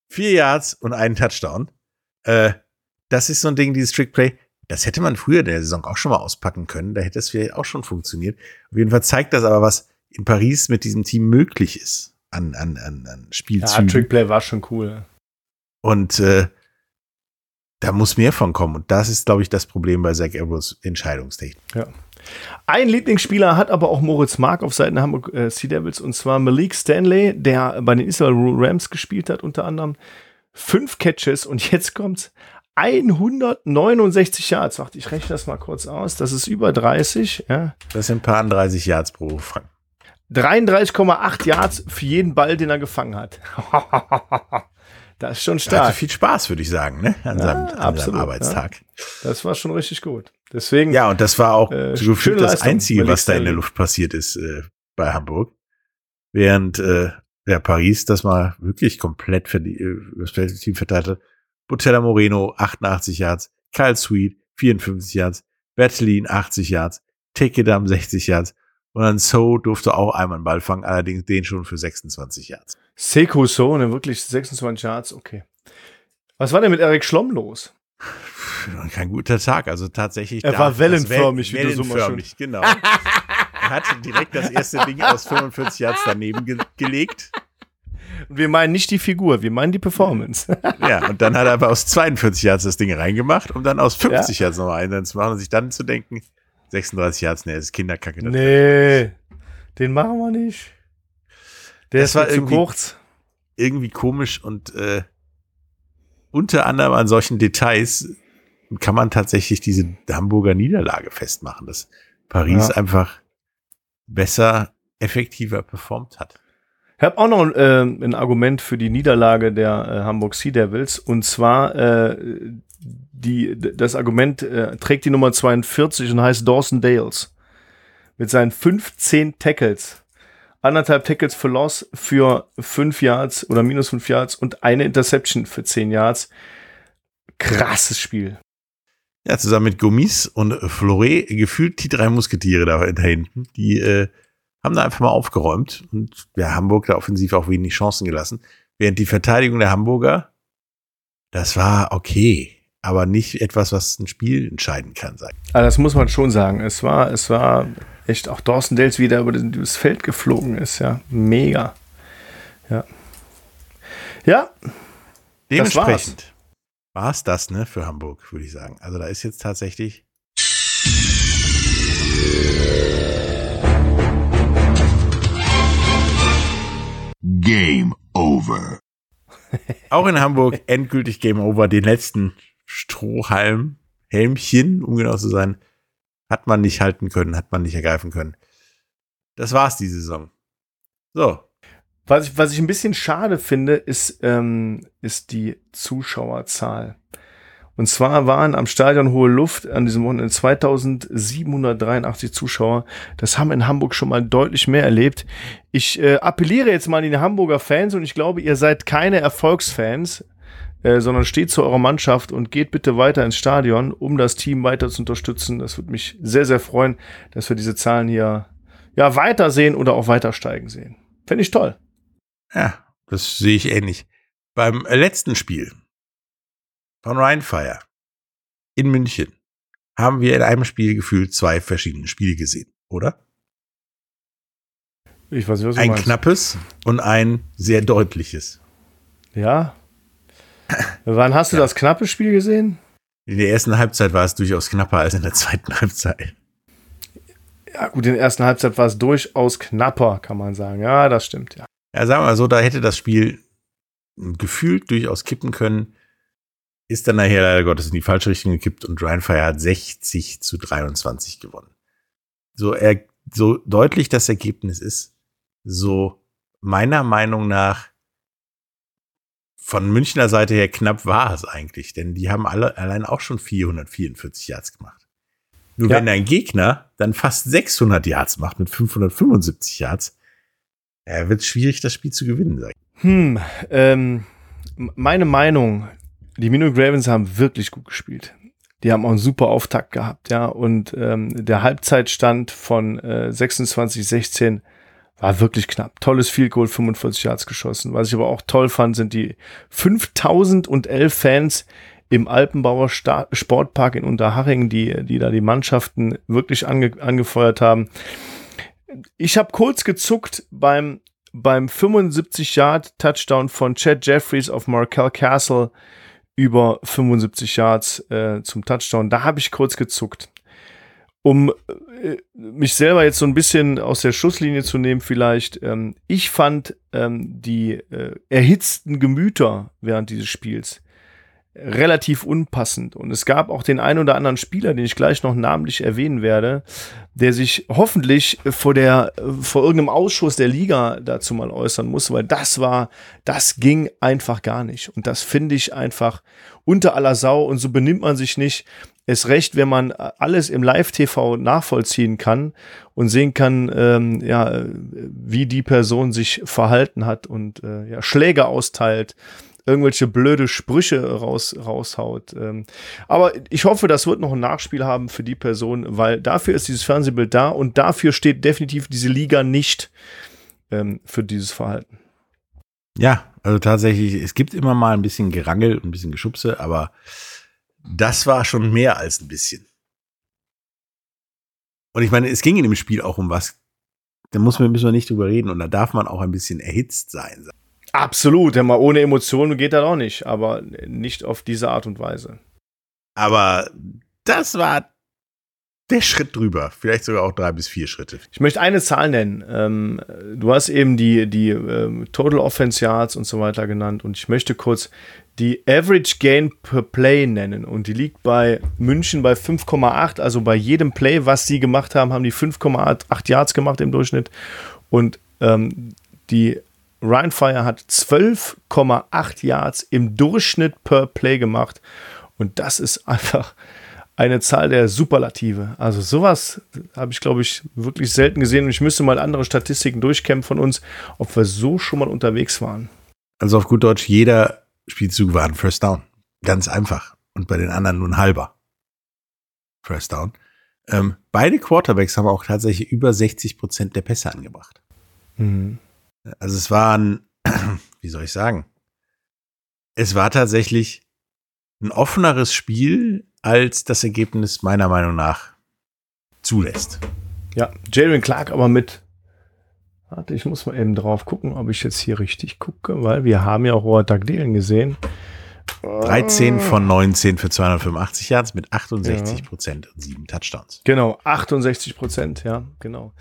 vier Yards und einen Touchdown. Äh, das ist so ein Ding, dieses Trickplay. Das hätte man früher in der Saison auch schon mal auspacken können. Da hätte es vielleicht auch schon funktioniert. Auf jeden Fall zeigt das aber, was in Paris mit diesem Team möglich ist an, an, an, an Spielzügen. Ja, Trickplay war schon cool. Und äh, da muss mehr von kommen. Und das ist, glaube ich, das Problem bei Zach Evers Entscheidungstechnik. Ja. Ein Lieblingsspieler hat aber auch Moritz Mark auf Seiten der Hamburg äh, Sea Devils und zwar Malik Stanley, der bei den Israel Rams gespielt hat, unter anderem. Fünf Catches und jetzt kommt's. 169 Yards. Warte, ich rechne das mal kurz aus. Das ist über 30. Ja. Das sind ein paar 30 Yards pro Fang. 33,8 Yards für jeden Ball, den er gefangen hat. *laughs* Das ist schon stark. Hatte viel Spaß, würde ich sagen, ne? An, ja, seinem, an absolut, seinem Arbeitstag. Ja. Das war schon richtig gut. Deswegen. Ja, und das war auch äh, so gefühlt das Einzige, was da in der Luft passiert ist äh, bei Hamburg. Während äh, ja, Paris das mal wirklich komplett für die, äh, das Team verteilt hat. Botella Moreno 88 Yards, Kyle Sweet 54 Yards, Bertelin 80 Yards, Tekedam 60 Yards und dann So durfte auch einmal einen Ball fangen, allerdings den schon für 26 Yards. Seiko So, ne, wirklich 26 Yards, okay. Was war denn mit Eric Schlomm los? *laughs* Kein guter Tag, also tatsächlich. Er war wellenförmig, wie du so mal schon. genau. *laughs* er hat direkt das erste Ding aus 45 Yards daneben ge gelegt. Und wir meinen nicht die Figur, wir meinen die Performance. *laughs* ja, und dann hat er aber aus 42 Yards das Ding reingemacht, um dann aus 50 ja. Yards nochmal einen zu machen und sich dann zu denken, 36 Yards, ne, das ist Kinderkacke. Nee, den machen wir nicht. Der das ist war irgendwie, kurz. irgendwie komisch und äh, unter anderem an solchen Details kann man tatsächlich diese Hamburger Niederlage festmachen, dass Paris ja. einfach besser, effektiver performt hat. Ich habe auch noch äh, ein Argument für die Niederlage der äh, Hamburg Sea Devils und zwar äh, die, das Argument äh, trägt die Nummer 42 und heißt Dawson Dales mit seinen 15 Tackles anderthalb Tackles für Loss für fünf Yards oder minus fünf Yards und eine Interception für zehn Yards. Krasses Spiel. Ja, zusammen mit Gomis und Flore, gefühlt die drei Musketiere da, da hinten, die äh, haben da einfach mal aufgeräumt und ja, Hamburg da offensiv auch wenig Chancen gelassen. Während die Verteidigung der Hamburger, das war okay, aber nicht etwas, was ein Spiel entscheiden kann, sagen. Also das muss man schon sagen. Es war, es war echt auch Dawson Dales wieder über das Feld geflogen ist, ja. Mega. Ja. Ja. Dementsprechend war es das, ne, für Hamburg, würde ich sagen. Also da ist jetzt tatsächlich. Game over. Auch in Hamburg endgültig Game over. Den letzten Strohhalm, Helmchen, um genau zu sein, hat man nicht halten können, hat man nicht ergreifen können. Das war's die Saison. So. Was ich, was ich ein bisschen schade finde, ist, ähm, ist die Zuschauerzahl. Und zwar waren am Stadion Hohe Luft an diesem Wochenende 2783 Zuschauer. Das haben in Hamburg schon mal deutlich mehr erlebt. Ich äh, appelliere jetzt mal an die Hamburger Fans und ich glaube, ihr seid keine Erfolgsfans. Äh, sondern steht zu eurer Mannschaft und geht bitte weiter ins Stadion, um das Team weiter zu unterstützen. Das würde mich sehr, sehr freuen, dass wir diese Zahlen hier ja, weitersehen oder auch weiter steigen sehen. Fände ich toll. Ja, das sehe ich ähnlich. Beim letzten Spiel von Rheinfire in München haben wir in einem Spiel gefühlt zwei verschiedene Spiele gesehen, oder? Ich weiß nicht, was du Ein meinst. knappes und ein sehr deutliches. Ja. Wann hast du Ja. das knappe Spiel gesehen? In der ersten Halbzeit war es durchaus knapper als in der zweiten Halbzeit. Ja, gut, in der ersten Halbzeit war es durchaus knapper, kann man sagen. Ja, das stimmt, ja. Ja, sagen wir mal so, da hätte das Spiel gefühlt durchaus kippen können. Ist dann nachher leider Gottes in die falsche Richtung gekippt und Rheinfire hat 60 zu 23 gewonnen. So, er, so deutlich das Ergebnis ist, so meiner Meinung nach von Münchner Seite her knapp war es eigentlich, denn die haben alle allein auch schon 444 Yards gemacht. Nur Ja. wenn dein Gegner dann fast 600 Yards macht mit 575 Yards, ja, wird es schwierig, das Spiel zu gewinnen, sag ich. Hm, ähm, meine Meinung, die Minot Ravens haben wirklich gut gespielt. Die haben auch einen super Auftakt gehabt, ja. Und ähm, der Halbzeitstand von äh, 26-16 war wirklich knapp. Tolles Field Goal, 45 Yards geschossen. Was ich aber auch toll fand, sind die 5011 Fans im Alpenbauer Sta Sportpark in Unterhaching, die, die da die Mannschaften wirklich ange angefeuert haben. Ich habe kurz gezuckt beim beim 75-Yard-Touchdown von Chad Jeffries auf Markel Castle über 75 Yards äh, zum Touchdown. Da habe ich kurz gezuckt. Um äh, mich selber jetzt so ein bisschen aus der Schusslinie zu nehmen, vielleicht. Ähm, ich fand ähm, die äh, erhitzten Gemüter während dieses Spiels relativ unpassend. Und es gab auch den einen oder anderen Spieler, den ich gleich noch namentlich erwähnen werde, der sich hoffentlich vor der, vor irgendeinem Ausschuss der Liga dazu mal äußern muss, weil das war, das ging einfach gar nicht. Und das finde ich einfach unter aller Sau und so benimmt man sich nicht. Es recht, wenn man alles im Live-TV nachvollziehen kann und sehen kann, ähm, ja, wie die Person sich verhalten hat und äh, ja, Schläge austeilt, irgendwelche blöde Sprüche raus, raushaut. Ähm, aber ich hoffe, das wird noch ein Nachspiel haben für die Person, weil dafür ist dieses Fernsehbild da und dafür steht definitiv diese Liga nicht ähm, für dieses Verhalten. Ja, also tatsächlich, es gibt immer mal ein bisschen Gerangel und ein bisschen Geschubse, aber das war schon mehr als ein bisschen. Und ich meine, es ging in dem Spiel auch um was. Da muss man, müssen wir nicht drüber reden und da darf man auch ein bisschen erhitzt sein. Absolut, ja, mal ohne Emotionen geht das auch nicht, aber nicht auf diese Art und Weise. Aber das war der Schritt drüber. Vielleicht sogar auch drei bis vier Schritte. Ich möchte eine Zahl nennen. Ähm, du hast eben die, die ähm, Total Offense Yards und so weiter genannt und ich möchte kurz die Average Gain per Play nennen und die liegt bei München bei 5,8. Also bei jedem Play, was sie gemacht haben, haben die 5,8 Yards gemacht im Durchschnitt und ähm, die Ryan Fire hat 12,8 Yards im Durchschnitt per Play gemacht und das ist einfach eine Zahl der Superlative. Also sowas habe ich, glaube ich, wirklich selten gesehen. Und ich müsste mal andere Statistiken durchkämpfen von uns, ob wir so schon mal unterwegs waren. Also auf gut Deutsch, jeder Spielzug war ein First Down. Ganz einfach. Und bei den anderen nur ein halber First Down. Ähm, beide Quarterbacks haben auch tatsächlich über 60 Prozent der Pässe angebracht. Mhm. Also es war ein, *clears throat* wie soll ich sagen? Es war tatsächlich ein offeneres Spiel, als das Ergebnis meiner Meinung nach zulässt. Ja, Jalen Clark aber mit. Warte, ich muss mal eben drauf gucken, ob ich jetzt hier richtig gucke, weil wir haben ja auch Robert Dagdelen gesehen. 13 von 19 für 285 Yards mit 68 Prozent und sieben Touchdowns. Genau, 68 Prozent, ja, genau.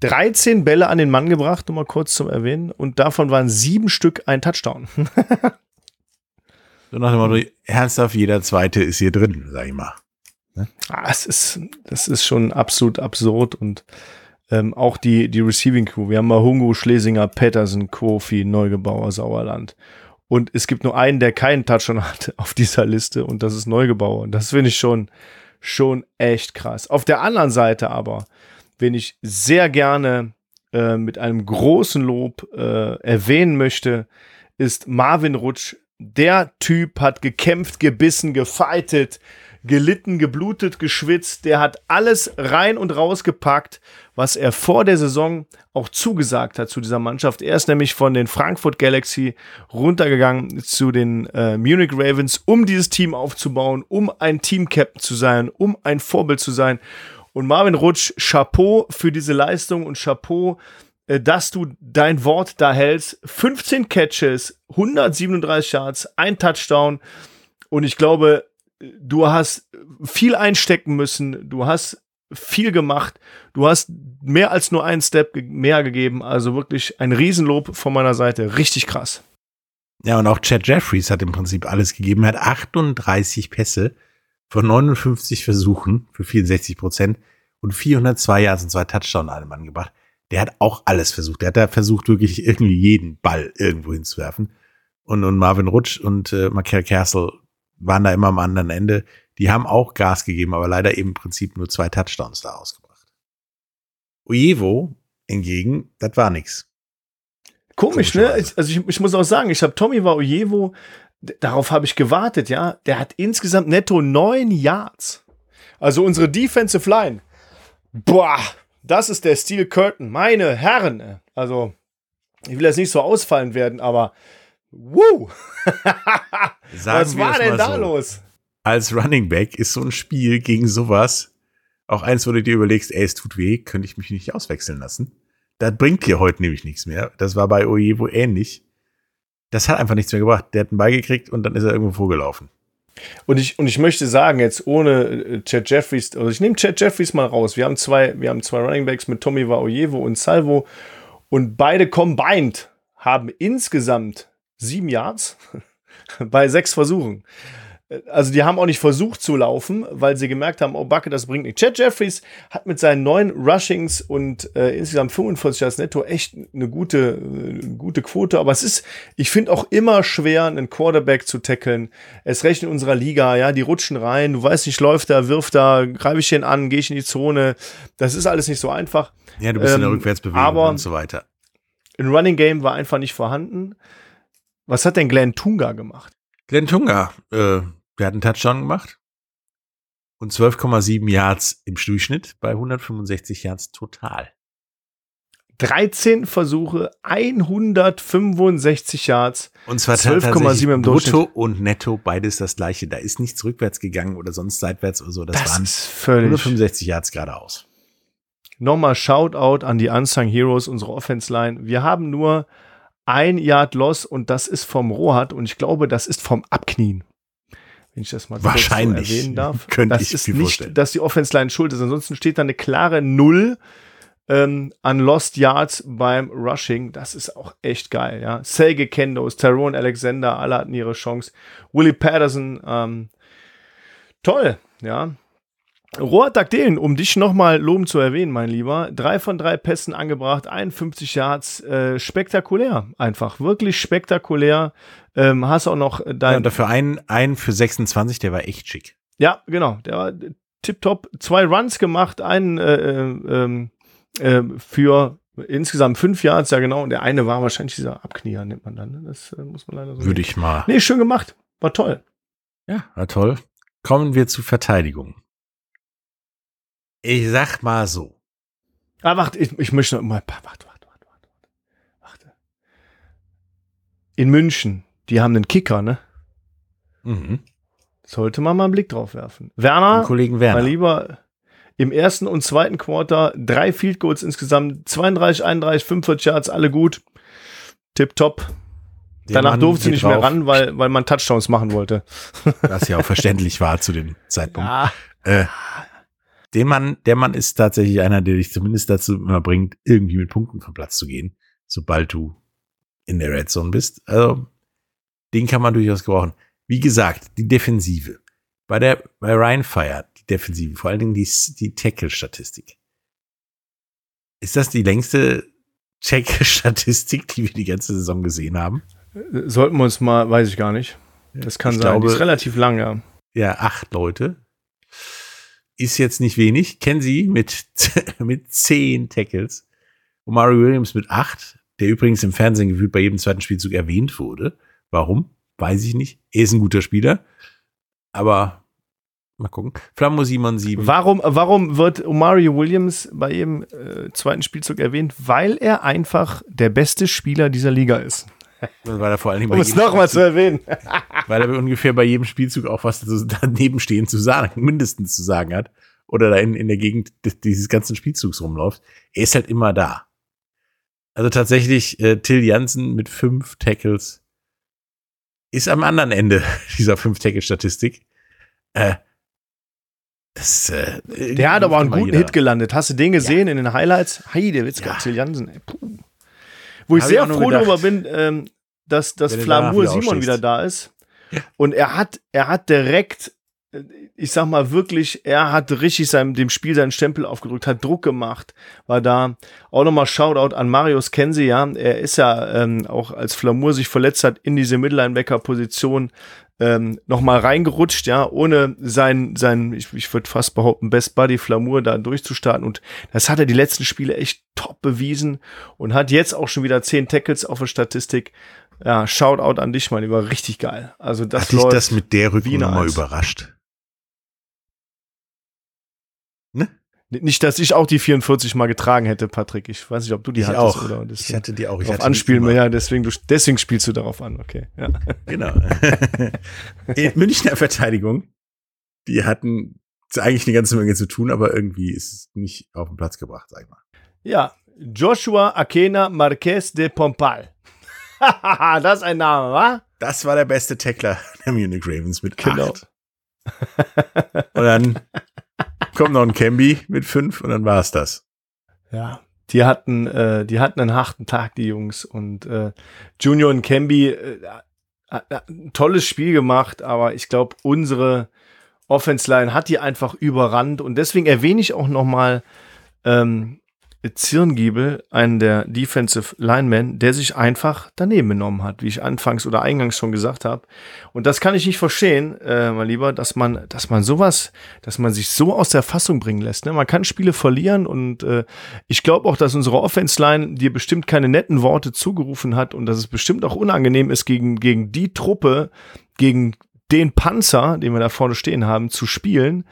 13 Bälle an den Mann gebracht, nur mal kurz zum Erwähnen, und davon waren sieben Stück ein Touchdown. So nach dem Motto, ernsthaft, jeder zweite ist hier drin, sag ich mal. Ah, es ist, das ist schon absolut absurd und ähm, auch die, die Receiving Crew. Wir haben mal Hungo, Schlesinger, Patterson, Kofi, Neugebauer, Sauerland. Und es gibt nur einen, der keinen Touchdown hat *laughs* auf dieser Liste und das ist Neugebauer. Und das finde ich schon, schon echt krass. Auf der anderen Seite aber, wenn ich sehr gerne äh, mit einem großen Lob äh, erwähnen möchte, ist Marvin Rutsch. Der Typ hat gekämpft, gebissen, gefightet, gelitten, geblutet, geschwitzt. Der hat alles rein und raus gepackt, was er vor der Saison auch zugesagt hat zu dieser Mannschaft. Er ist nämlich von den Frankfurt Galaxy runtergegangen zu den äh, Munich Ravens, um dieses Team aufzubauen, um ein Team-Captain zu sein, um ein Vorbild zu sein. Und Marvin Rutsch, Chapeau für diese Leistung und Chapeau, äh, dass du dein Wort da hältst. 15 Catches, 137 Yards, ein Touchdown. Und ich glaube, du hast viel einstecken müssen. Du hast viel gemacht. Du hast mehr als nur einen Step mehr gegeben. Also wirklich ein Riesenlob von meiner Seite. Richtig krass. Ja, und auch Chad Jeffries hat im Prinzip alles gegeben. Er hat 38 Pässe von 59 Versuchen für 64 Prozent und 402 Yards und zwei Touchdown allem angebracht. Der hat auch alles versucht. Der hat da versucht, wirklich irgendwie jeden Ball irgendwo hinzuwerfen. Und, und Marvin Rutsch und äh, Michael Castle waren da immer am anderen Ende. Die haben auch Gas gegeben, aber leider eben im Prinzip nur zwei Touchdowns da ausgebracht. Ujevo hingegen, das war nix. Komisch, ne? Also ich, ich muss auch sagen, ich habe Tommy war Ujevo, darauf habe ich gewartet, ja. Der hat insgesamt netto neun Yards. Also unsere Defensive Line. Boah, das ist der Steel Curtain. Meine Herren. Also, ich will jetzt nicht so ausfallen werden, aber Woo! *laughs* Was war denn da so. los? Als Running Back ist so ein Spiel gegen sowas auch eins, wo du dir überlegst, ey, es tut weh, könnte ich mich nicht auswechseln lassen. Das bringt dir heute nämlich nichts mehr. Das war bei Ojevo ähnlich. Das hat einfach nichts mehr gebracht. Der hat einen Ball gekriegt und dann ist er irgendwo vorgelaufen. Und ich, und ich möchte sagen, jetzt ohne äh, Chad Jeffries, also ich nehme Chad Jeffries mal raus. Wir haben zwei, wir haben zwei Running Backs mit Tommy Waoyevo und Salvo und beide combined haben insgesamt sieben Yards *laughs* bei sechs Versuchen. Also die haben auch nicht versucht zu laufen, weil sie gemerkt haben, oh Backe, das bringt nicht. Chad Jeffries hat mit seinen neun Rushings und äh, insgesamt 45 Yards netto echt eine gute, eine gute Quote. Aber es ist, ich finde auch immer schwer, einen Quarterback zu tackeln. Es recht in unserer Liga, ja, die rutschen rein, du weißt nicht, läuft da, wirft da, greife ich den an, gehe ich in die Zone. Das ist alles nicht so einfach. Ja, du bist ähm, in der ähm, Rückwärtsbewegung aber und so weiter. Ein Running Game war einfach nicht vorhanden. Was hat denn Glenn Tunga gemacht? Glenn Tunga, äh, der hat einen Touchdown gemacht und 12,7 Yards im Durchschnitt bei 165 Yards total. 13 Versuche, 165 Yards. Und zwar 12,7 im Durchschnitt. Brutto und Netto, beides das gleiche. Da ist nichts rückwärts gegangen oder sonst seitwärts oder so. Das, das waren völlig 165 Yards geradeaus. Nochmal Shoutout an die Unsung Heroes, unsere Offense Line. Wir haben nur ein Yard Loss und das ist vom Rohat und ich glaube, das ist vom Abknien. Wenn ich das mal Wahrscheinlich. so erwähnen darf. *laughs* Könnte das ich ist nicht, vorstellen. dass die Offense Line schuld ist. Ansonsten steht da eine klare Null ähm, an Lost Yards beim Rushing. Das ist auch echt geil, ja. Selge Kendos, Tyrone Alexander, alle hatten ihre Chance. Willie Patterson, ähm, toll, ja. Rohat Dagdelen, um dich nochmal loben zu erwähnen, mein Lieber. Drei von drei Pässen angebracht, 51 Yards, äh, spektakulär, einfach, wirklich spektakulär. Ähm, hast auch noch dein. Ja, und dafür einen, einen für 26, der war echt schick. Ja, genau, der war tipptopp. Zwei Runs gemacht, einen äh, äh, äh, für insgesamt fünf Yards, ja genau. Und der eine war wahrscheinlich dieser Abknier, nennt man dann. Ne? Das äh, muss man leider so. Würde ich mal. Nee, schön gemacht. War toll. Ja, war toll. Kommen wir zur Verteidigung. Ich sag mal so. Ah, warte, ich, ich möchte noch mal. Warte, warte, warte, warte, warte. In München, die haben einen Kicker, ne? Mhm. Sollte man mal einen Blick drauf werfen. Werner, Kollegen Werner. mein Lieber, im ersten und zweiten Quarter drei Field Goals insgesamt, 32, 31, 45 Yards, alle gut. Tip top. Danach durfte sie nicht drauf. mehr ran, weil, weil man Touchdowns machen wollte. Was ja auch verständlich war zu dem Zeitpunkt. Ja. Äh, den Mann, der Mann ist tatsächlich einer, der dich zumindest dazu immer bringt, irgendwie mit Punkten vom Platz zu gehen, sobald du in der Red Zone bist. Also, den kann man durchaus gebrauchen. Wie gesagt, die Defensive. Bei der, bei Ryan Fire, die Defensive, vor allen Dingen die, die Tackle-Statistik. Ist das die längste Tackle-Statistik, *laughs* die wir die ganze Saison gesehen haben? Sollten wir uns mal, weiß ich gar nicht. Das kann ich sein. Glaube, die ist relativ lang, ja. Ja, acht Leute ist jetzt nicht wenig. Kennen Sie mit, *laughs* mit zehn Tackles. Und Mario Williams mit acht, der übrigens im Fernsehen gefühlt bei jedem zweiten Spielzug erwähnt wurde. Warum? Weiß ich nicht. Er ist ein guter Spieler. Aber Mal gucken. Flammo Simon 7. Warum, warum wird Omari Williams bei jedem äh, zweiten Spielzug erwähnt? Weil er einfach der beste Spieler dieser Liga ist. Weil er vor allen Dingen Um es nochmal zu erwähnen. *laughs* weil er ungefähr bei jedem Spielzug auch was daneben stehen zu sagen, mindestens zu sagen hat. Oder da in, in der Gegend dieses ganzen Spielzugs rumläuft. Er ist halt immer da. Also tatsächlich, äh, Till Jansen mit fünf Tackles ist am anderen Ende *laughs* dieser fünf Tackle-Statistik. Äh, das, äh, Der hat aber einen guten. Hit gelandet. Hast du den gesehen in den Highlights? Heide Witzka, Ja. Till Jansen. Ey, puh. Wo ich Hab ich sehr nur froh darüber bin, ähm, dass, dass Flamur wieder Simon wieder da ist. Und er hat, er hat direkt, äh, ich sag mal wirklich, er hat richtig seinem, dem Spiel seinen Stempel aufgedrückt, hat Druck gemacht, war da. Auch nochmal Shoutout an Marius Kenzie, ja. Er ist ja ähm, auch als Flamur sich verletzt hat in diese Mittellinebacker-Position ähm, nochmal reingerutscht, ja, ohne sein, sein ich, ich würde fast behaupten, Best Buddy Flamur da durchzustarten. Und das hat er die letzten Spiele echt top bewiesen und hat jetzt auch schon wieder zehn Tackles auf der Statistik. Ja, Shoutout an dich, mein Lieber, richtig geil. Also das Hat dich läuft. das mit der Rückennummer Eins. überrascht? Nicht, dass ich auch die 44 mal getragen hätte, Patrick. Ich weiß nicht, ob du die Ich hattest auch. oder Ich deswegen hatte die auch. Ich darauf hatte anspielen. immer. Ja, deswegen, du, deswegen spielst du darauf an. Okay. Ja. *laughs* Genau. *laughs* In Münchner Verteidigung, die hatten eigentlich eine ganze Menge zu tun, aber irgendwie ist es nicht auf den Platz gebracht, sag ich mal. ja, Joshua Akena Marquez de Pompal. *laughs* das ist ein Name, wa? Das war der beste Tackler der Munich Ravens mit Genau. acht. Und dann kommt noch ein Camby mit fünf und dann war es das. Ja, die hatten, äh, die hatten einen harten Tag, die Jungs. Und äh, Junior und Camby äh, hat hat ein tolles Spiel gemacht, aber ich glaube, unsere Offense Line hat die einfach überrannt. Und deswegen erwähne ich auch noch mal ähm, Zirngiebel, einen der Defensive Linemen, der sich einfach daneben genommen hat, wie ich anfangs oder eingangs schon gesagt habe. Und das kann ich nicht verstehen, äh, mein Lieber, dass man, dass man sowas, dass man sich so aus der Fassung bringen lässt. Ne? Man kann Spiele verlieren und äh, ich glaube auch, dass unsere Offense-Line dir bestimmt keine netten Worte zugerufen hat und dass es bestimmt auch unangenehm ist, gegen, gegen die Truppe, gegen den Panzer, den wir da vorne stehen haben, zu spielen.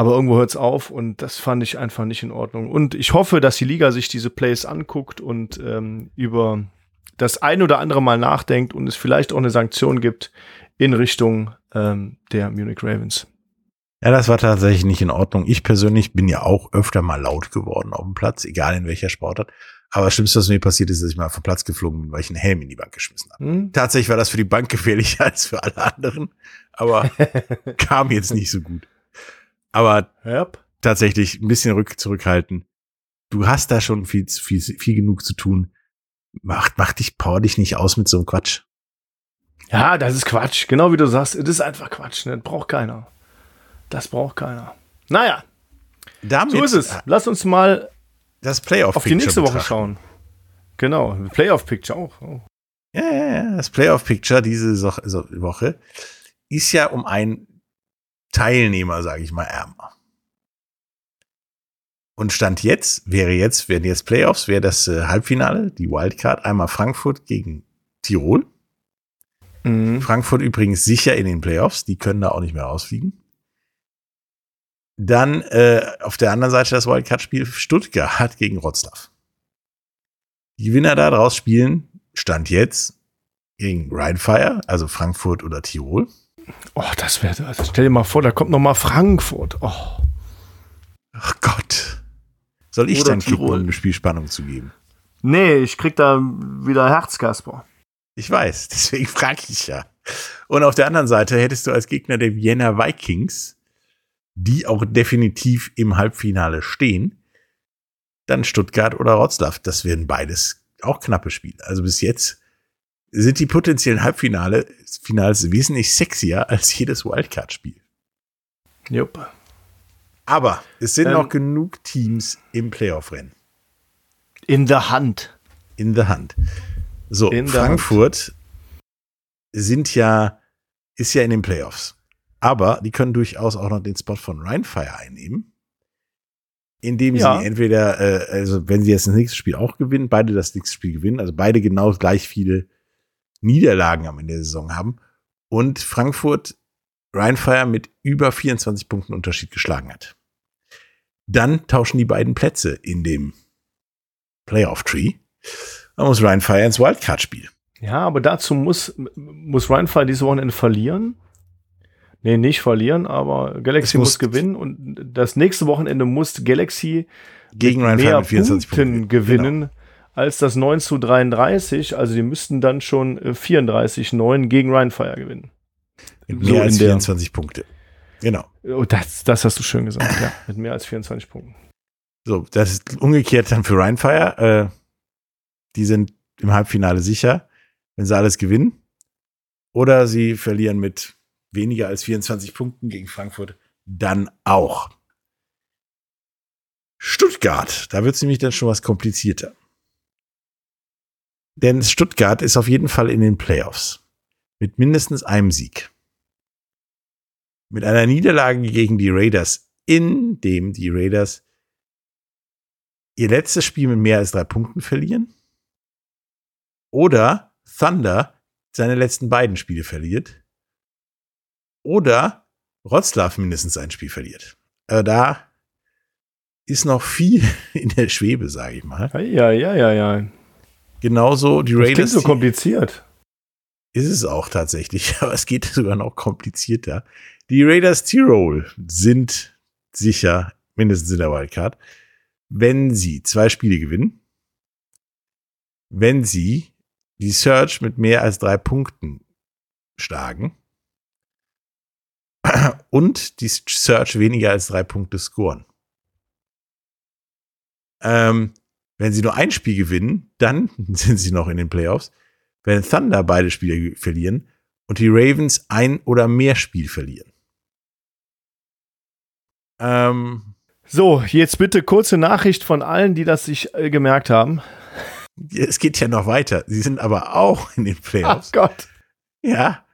Aber irgendwo hört es auf und das fand ich einfach nicht in Ordnung. Und ich hoffe, dass die Liga sich diese Plays anguckt und ähm, über das ein oder andere Mal nachdenkt und es vielleicht auch eine Sanktion gibt in Richtung ähm, der Munich Ravens. Ja, das war tatsächlich nicht in Ordnung. Ich persönlich bin ja auch öfter mal laut geworden auf dem Platz, egal in welcher Sportart. Aber das Schlimmste, was mir passiert ist, dass ich mal vom Platz geflogen bin, weil ich einen Helm in die Bank geschmissen habe. Hm? Tatsächlich war das für die Bank *laughs* gefährlicher als für alle anderen, aber *laughs* kam jetzt nicht so gut. Aber Yep. tatsächlich ein bisschen rück zurückhalten. Du hast da schon viel, viel, viel genug zu tun. Mach, mach dich, power dich nicht aus mit so einem Quatsch. Ja, das ist Quatsch. Genau wie du sagst, das ist einfach Quatsch. Ne? Das braucht keiner. Das braucht keiner. Naja, Damit so ist es. Lass uns mal Das Playoff auf die nächste Woche schauen. Genau, Playoff-Picture auch. Oh. Ja, ja, ja. Das Playoff Picture diese so so Woche ist ja um einen Teilnehmer, sage ich mal, ärmer. Und Stand jetzt, wäre jetzt, wären jetzt Playoffs, wäre das äh, Halbfinale, die Wildcard, einmal Frankfurt gegen Tirol. Mhm. Frankfurt übrigens sicher in den Playoffs, die können da auch nicht mehr rausfliegen. Dann äh, auf der anderen Seite das Wildcard-Spiel Stuttgart gegen Wroclaw. Die Gewinner da draus spielen, Stand jetzt, gegen Rheinfire, also Frankfurt oder Tirol. Oh, das wäre, also stell dir mal vor, da kommt noch mal Frankfurt. Oh. Ach Gott. Soll ich Oder dann klicken, um Tirol. eine Spielspannung zu geben? Nee, ich krieg da wieder Herz, Kasper. Ich weiß, *laughs* deswegen frage ich ja. Und auf der anderen Seite hättest du als Gegner der Vienna Vikings, die auch definitiv im Halbfinale stehen, dann Stuttgart oder Wroclaw. Das wären beides auch knappe Spiele. Also bis jetzt sind die potenziellen Halbfinale Finals wesentlich sexier als jedes Wildcard-Spiel. Jupp. Aber es sind Ähm, noch genug Teams im Playoff-Rennen. In der Hand. in the hand. So, In the Frankfurt sind ja, ist ja in den Playoffs. Aber die können durchaus auch noch den Spot von Rheinfire einnehmen. Indem Ja. sie entweder, äh, also wenn sie jetzt das nächste Spiel auch gewinnen, beide das nächste Spiel gewinnen, also beide genau gleich viele Niederlagen am Ende der Saison haben. Und Frankfurt Ryan Fire mit über 24 Punkten Unterschied geschlagen hat. Dann tauschen die beiden Plätze in dem Playoff-Tree. Dann muss Ryan Fire ins Wildcard-Spiel. Ja, aber dazu muss, muss Ryan Fire dieses Wochenende verlieren. Nee, nicht verlieren, aber Galaxy muss- muss, gewinnen und das nächste Wochenende muss Galaxy Gegen Ryan Fire mehr mit 24 Punkten Punkten. gewinnen als das 9 zu 33. Also die müssten dann schon äh, 34-9 gegen Ryan Fire gewinnen. Mit So mehr als in der- 24 Punkte. Genau. Oh, das, das hast du schön gesagt, ja. Mit mehr als 24 Punkten. So, das ist umgekehrt dann für Ryan Fire. Äh, die sind im Halbfinale sicher, wenn sie alles gewinnen. Oder sie verlieren mit weniger als 24 Punkten gegen Frankfurt. Dann auch. Stuttgart, da wird es nämlich dann schon was komplizierter. Denn Stuttgart ist auf jeden Fall in den Playoffs. Mit mindestens einem Sieg. Mit einer Niederlage gegen die Raiders, in dem die Raiders ihr letztes Spiel mit mehr als drei Punkten verlieren. Oder Thunder seine letzten beiden Spiele verliert. Oder Wroclaw mindestens ein Spiel verliert. Also da ist noch viel *laughs* in der Schwebe, sage ich mal. Ja, ja, ja, ja. Genauso die Das klingt Raiders. so kompliziert. Ist es auch tatsächlich, *laughs* aber es geht sogar noch komplizierter. Die Raiders Tirol sind sicher mindestens in der Wildcard, wenn sie zwei Spiele gewinnen, wenn sie die Search mit mehr als drei Punkten schlagen *clears throat* und die Search weniger als drei Punkte scoren. Ähm, wenn sie nur ein Spiel gewinnen, dann *laughs* sind sie noch in den Playoffs wenn Thunder beide Spiele verlieren und die Ravens ein oder mehr Spiel verlieren. Ähm, So, jetzt bitte kurze Nachricht von allen, die das sich äh, gemerkt haben. es geht ja noch weiter. Sie sind aber auch in den *laughs* Playoffs. Gott. Ja,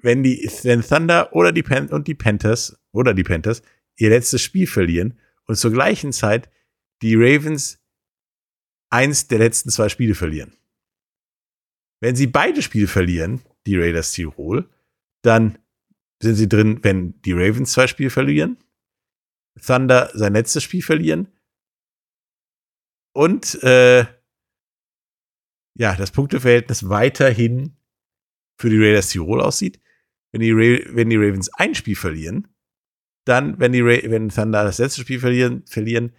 wenn die wenn Thunder oder die Pan und die Panthers oder die Panthers ihr letztes Spiel verlieren und zur gleichen Zeit die Ravens eins der letzten zwei Spiele verlieren. Wenn sie beide Spiele verlieren, die Raiders Tirol, dann sind sie drin, wenn die Ravens zwei Spiele verlieren, Thunder sein letztes Spiel verlieren und äh, ja, das Punkteverhältnis weiterhin für die Raiders Tirol aussieht. Wenn die, Ra wenn die Ravens ein Spiel verlieren, dann, wenn die wenn Thunder das letzte Spiel verlieren, verlieren,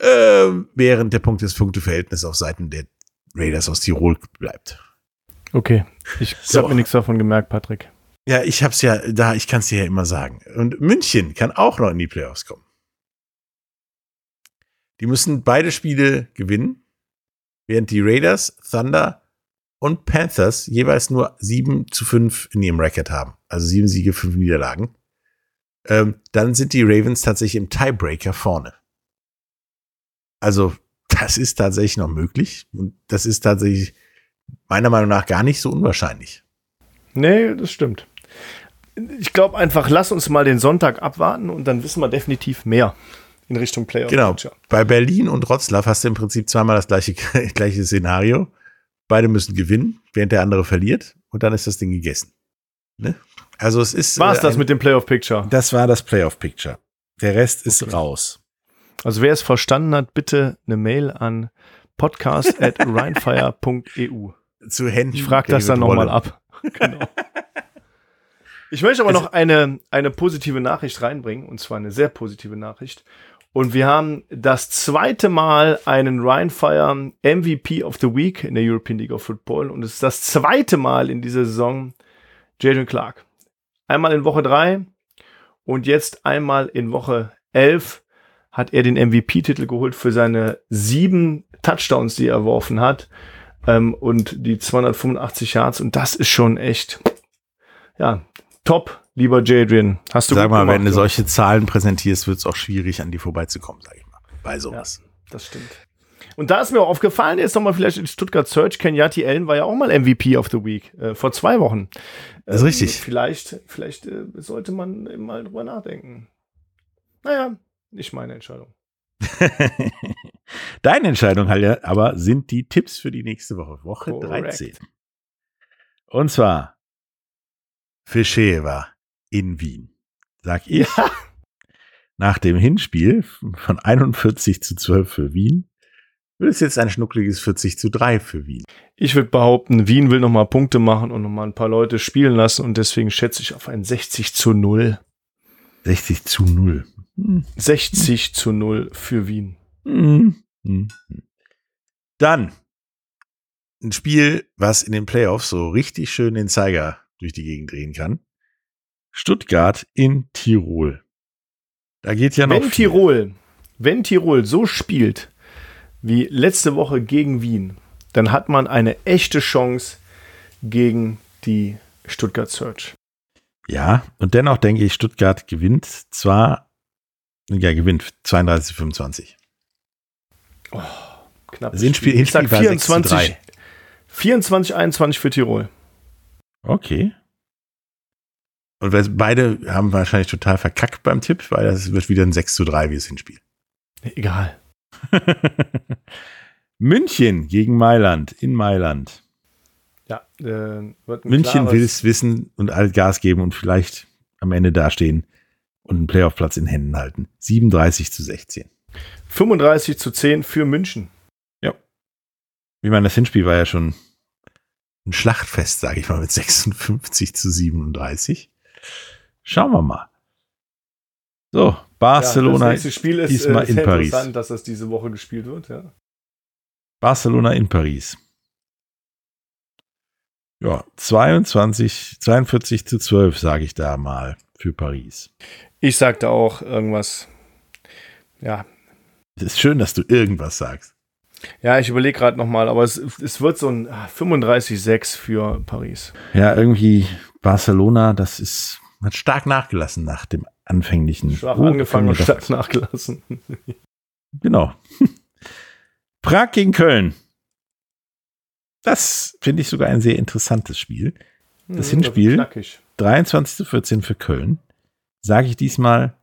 äh, während der Punkt des Punkteverhältnisses auf Seiten der Raiders aus Tirol bleibt. Okay, ich So. habe mir nichts davon gemerkt, Patrick. Ja, ich hab's ja da, ich kann's dir ja immer sagen. Und München kann auch noch in die Playoffs kommen. Die müssen beide Spiele gewinnen, während die Raiders, Thunder und Panthers jeweils nur 7 zu 5 in ihrem Record haben. Also sieben Siege, fünf Niederlagen. Ähm, dann sind die Ravens tatsächlich im Tiebreaker vorne. Also, das ist tatsächlich noch möglich. Und das ist tatsächlich meiner Meinung nach gar nicht so unwahrscheinlich. Nee, das stimmt. Ich glaube einfach, lass uns mal den Sonntag abwarten und dann wissen wir definitiv mehr in Richtung Playoff. Genau. Picture. Bei Berlin und Wroclaw hast du im Prinzip zweimal das gleiche, *laughs* gleiche Szenario. Beide müssen gewinnen, während der andere verliert und dann ist das Ding gegessen. Ne? Also es ist. War es äh, das mit dem Playoff Picture? Das war das Playoff Picture. Der Rest ist Okay. raus. Also wer es verstanden hat, bitte eine Mail an podcast at rheinfire.eu. Zu Händen. Ich frage das dann nochmal ab. *laughs* genau. Ich möchte aber Es- noch eine, eine positive Nachricht reinbringen, und zwar eine sehr positive Nachricht. Und wir haben das zweite Mal einen Ryan Fire MVP of the Week in der European League of Football. Und es ist das zweite Mal in dieser Saison Jaden Clark. Einmal in Woche drei und jetzt einmal in Woche elf hat er den MVP-Titel geholt für seine sieben Touchdowns, die er erworfen hat ähm, und die 285 Yards. Und das ist schon echt, ja, top, lieber Jadrian. Hast du Sag mal, gemacht, wenn du ja. solche Zahlen präsentierst, wird es auch schwierig, an die vorbeizukommen, sag ich mal. Bei sowas. Das stimmt. Und da ist mir auch aufgefallen, jetzt nochmal vielleicht in Stuttgart Search, Kenyati Allen war ja auch mal MVP of the Week, äh, vor zwei Wochen. Das ist richtig. Vielleicht, vielleicht äh, sollte man mal drüber nachdenken. Naja, nicht meine Entscheidung. *laughs* Deine Entscheidung, Halja, aber sind die Tipps für die nächste Woche, Woche Korrekt. 13. Und zwar Fischeva in Wien. Sag ich. Nach dem Hinspiel von 41 zu 12 für Wien wird es jetzt ein schnuckliges 40 zu 3 für Wien. Ich würde behaupten, Wien will nochmal Punkte machen und nochmal ein paar Leute spielen lassen und deswegen schätze ich auf ein 60 zu 0. 60 zu 0. 60 zu 0 für Wien. Mhm. Mhm. Dann ein Spiel, was in den Playoffs so richtig schön den Zeiger durch die Gegend drehen kann. Stuttgart in Tirol. Da geht ja noch. Wenn viel. Tirol, wenn Tirol so spielt wie letzte Woche gegen Wien, dann hat man eine echte Chance gegen die Stuttgart Search. Ja, und dennoch denke ich, Stuttgart gewinnt zwar, ja, gewinnt 32 25. Knapp. Das Hinspiel, ich sag Hinspiel war 6 zu 24, 3. 24, 21 für Tirol. Okay. Und beide haben wahrscheinlich total verkackt beim Tipp, weil das wird wieder ein 6 zu 3 wie das Hinspiel. Egal. *laughs* München gegen Mailand in Mailand. Ja, äh, München will es wissen und all Gas geben und vielleicht am Ende dastehen und einen Playoff-Platz in Händen halten. 37 zu 16. 35 zu 10 für München. Ich meine, das Hinspiel war ja schon ein Schlachtfest, sage ich mal, mit 56 zu 37. Schauen wir mal. So, Barcelona, Ja, das nächste Spiel ist diesmal äh, in sehr Paris. interessant, dass das diese Woche gespielt wird. Ja. Barcelona in Paris. Ja, 22, 42 zu 12, sage ich da mal für Paris. Ich sagte auch irgendwas. Ja, Es ist schön, dass du irgendwas sagst. ja ich überlege gerade nochmal, aber es, es wird so ein ah, 35-6 für Paris. Ja, irgendwie Barcelona, das ist, hat stark nachgelassen nach dem anfänglichen. Schwach Oh, angefangen und stark nachgelassen. *laughs* Genau. *laughs* Prag gegen Köln. Das finde ich sogar ein sehr interessantes Spiel. Das Hm, Hinspiel? Knackig. 23 zu 14 für Köln. Sage ich diesmal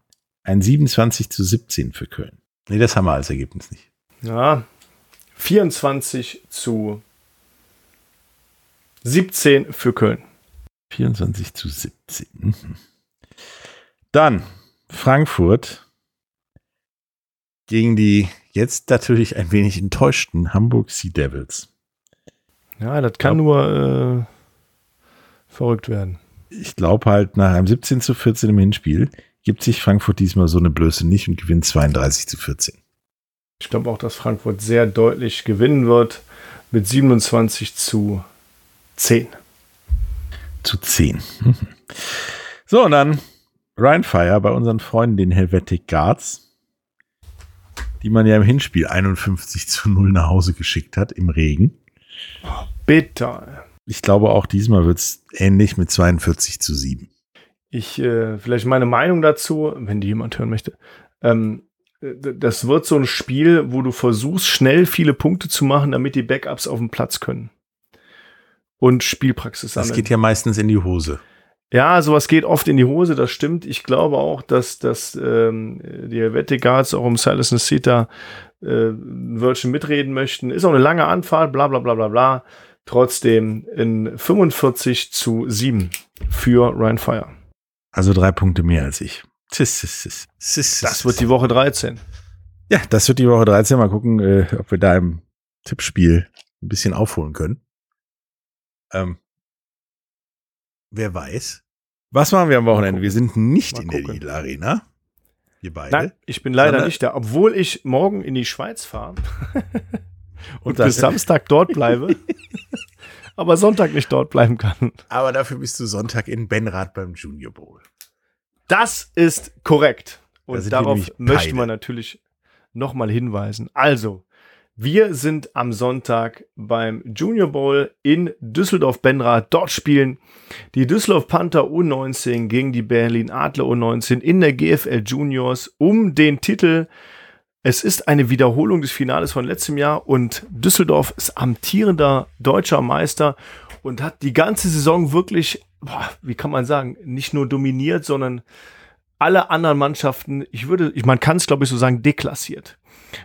ein 27 zu 17 für Köln. Nee, das haben wir als Ergebnis nicht. Ja, 24 zu 17 für Köln. 24 zu 17. Mhm. Dann Frankfurt gegen die jetzt natürlich ein wenig enttäuschten Hamburg Sea Devils. Ja, das kann Ja. nur äh, verrückt werden. Ich glaube halt, nach einem 17 zu 14 im Hinspiel gibt sich Frankfurt diesmal so eine Blöße nicht und gewinnt 32 zu 14. Ich glaube auch, dass Frankfurt sehr deutlich gewinnen wird mit 27 zu 10. Zu 10. Mhm. *laughs* So, und dann Rheinfire bei unseren Freunden, den Helvetic Guards, die man ja im Hinspiel 51 zu 0 nach Hause geschickt hat im Regen. Bitter. Ich glaube, auch diesmal wird es ähnlich mit 42 zu 7. Ich, äh, vielleicht meine Meinung dazu, wenn die jemand hören möchte. Ähm, äh, das wird so ein Spiel, wo du versuchst, schnell viele Punkte zu machen, damit die Backups auf dem Platz können. Und Spielpraxis Das sammeln. geht ja meistens in die Hose. Ja, sowas geht oft in die Hose, das stimmt. Ich glaube auch, dass, dass ähm, die Helvetic Guards auch um Silas Nesita äh, ein Wörtchen mitreden möchten. Ist auch eine lange Anfahrt, bla bla bla bla bla. Trotzdem in 45 zu 7 für Ryan Fire. Also drei Punkte mehr als ich. Sis, sis, sis. Sis, sis, Das wird die Woche 13. Ja, das wird die Woche 13. Mal gucken, äh, ob wir da im Tippspiel ein bisschen aufholen können. Ähm, wer weiß. Was machen wir am Wochenende? Wir sind nicht Mal in der. Lidl Arena. Wir beide. Nein, ich bin leider Sondern- nicht da, obwohl ich morgen in die Schweiz fahre *laughs* und bis Samstag dort bleibe, *laughs* aber Sonntag nicht dort bleiben kann. Aber dafür bist du Sonntag in Benrath beim Junior Bowl. Das ist korrekt. Da Und wir darauf möchte man natürlich nochmal hinweisen. Also, wir sind am Sonntag beim Junior Bowl in Düsseldorf-Benrath. Dort spielen die Düsseldorf Panther U19 gegen die Berlin Adler U19 in der GFL Juniors um den Titel. Es ist eine Wiederholung des Finales von letztem Jahr und Düsseldorf ist amtierender deutscher Meister und hat die ganze Saison wirklich, boah, wie kann man sagen, nicht nur dominiert, sondern alle anderen Mannschaften, ich würde, man kann es glaube ich so sagen, deklassiert.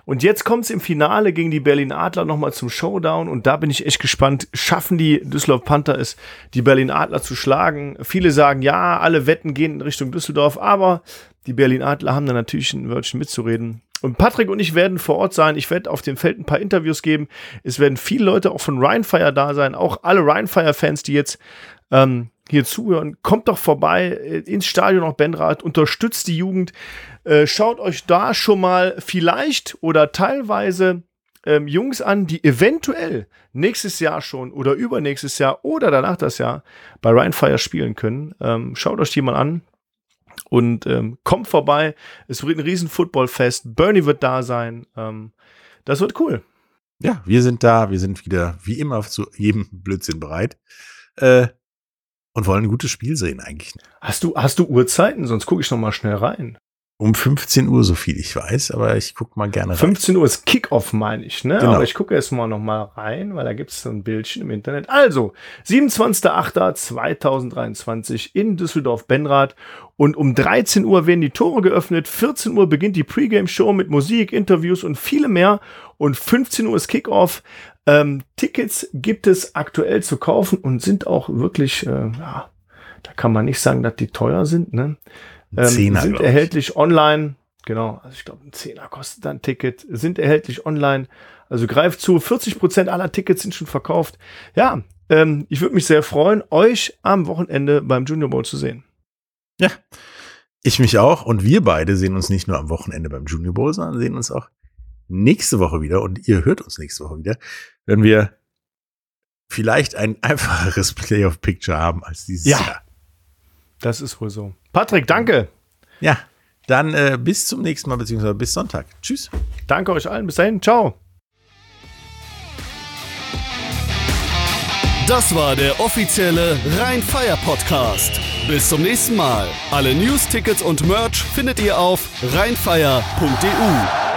Und jetzt kommt es im Finale gegen die Berlin Adler nochmal zum Showdown und da bin ich echt gespannt. Schaffen die Düsseldorf Panther es, die Berlin Adler zu schlagen? Viele sagen, ja, alle Wetten gehen in Richtung Düsseldorf, aber die Berlin Adler haben da natürlich ein Wörtchen mitzureden. Und Patrick und ich werden vor Ort sein. Ich werde auf dem Feld ein paar Interviews geben. Es werden viele Leute auch von Rheinfire da sein. Auch alle Rheinfire-Fans, die jetzt ähm, hier zuhören. Kommt doch vorbei äh, ins Stadion noch Benrad. Unterstützt die Jugend. Äh, schaut euch da schon mal vielleicht oder teilweise ähm, Jungs an, die eventuell nächstes Jahr schon oder übernächstes Jahr oder danach das Jahr bei Rheinfire spielen können. Ähm, schaut euch die mal an und ähm, kommt vorbei. Es wird ein riesen Footballfest. Bernie wird da sein. Ähm, das wird cool. Ja, wir sind da. Wir sind wieder wie immer zu jedem Blödsinn bereit. Äh, und wollen ein gutes Spiel sehen eigentlich. Hast du, hast du Uhrzeiten? Sonst gucke ich noch mal schnell rein. Um 15 Uhr, so viel ich weiß, aber ich gucke mal gerne rein. 15 Uhr ist Kickoff, meine ich, ne? Genau. Aber ich gucke erst mal noch mal rein, weil da gibt es so ein Bildchen im Internet. Also, 27.08.2023 in Düsseldorf-Benrath und um 13 Uhr werden die Tore geöffnet, 14 Uhr beginnt die Pre-Game-Show mit Musik, Interviews und viele mehr und 15 Uhr ist Kickoff. Ähm, Tickets gibt es aktuell zu kaufen und sind auch wirklich, äh, ja, da kann man nicht sagen, dass die teuer sind, ne? Ähm, sind erhältlich online. Genau, also ich glaube, ein Zehner kostet dann ein Ticket. Sind erhältlich online. Also greift zu. 40 Prozent aller Tickets sind schon verkauft. Ja, ähm, ich würde mich sehr freuen, euch am Wochenende beim Junior Bowl zu sehen. Ja, ich mich auch. Und wir beide sehen uns nicht nur am Wochenende beim Junior Bowl, sondern sehen uns auch nächste Woche wieder. Und ihr hört uns nächste Woche wieder, wenn wir vielleicht ein einfacheres *laughs* Playoff-Picture haben als dieses Ja. Jahr. Das ist wohl so. Patrick, danke. Ja, dann äh, bis zum nächsten Mal, beziehungsweise bis Sonntag. Tschüss. Danke euch allen. Bis dahin. Ciao. Das war der offizielle Rhein-Fire Podcast. Bis zum nächsten Mal. Alle News, Tickets und Merch findet ihr auf rheinfire.de.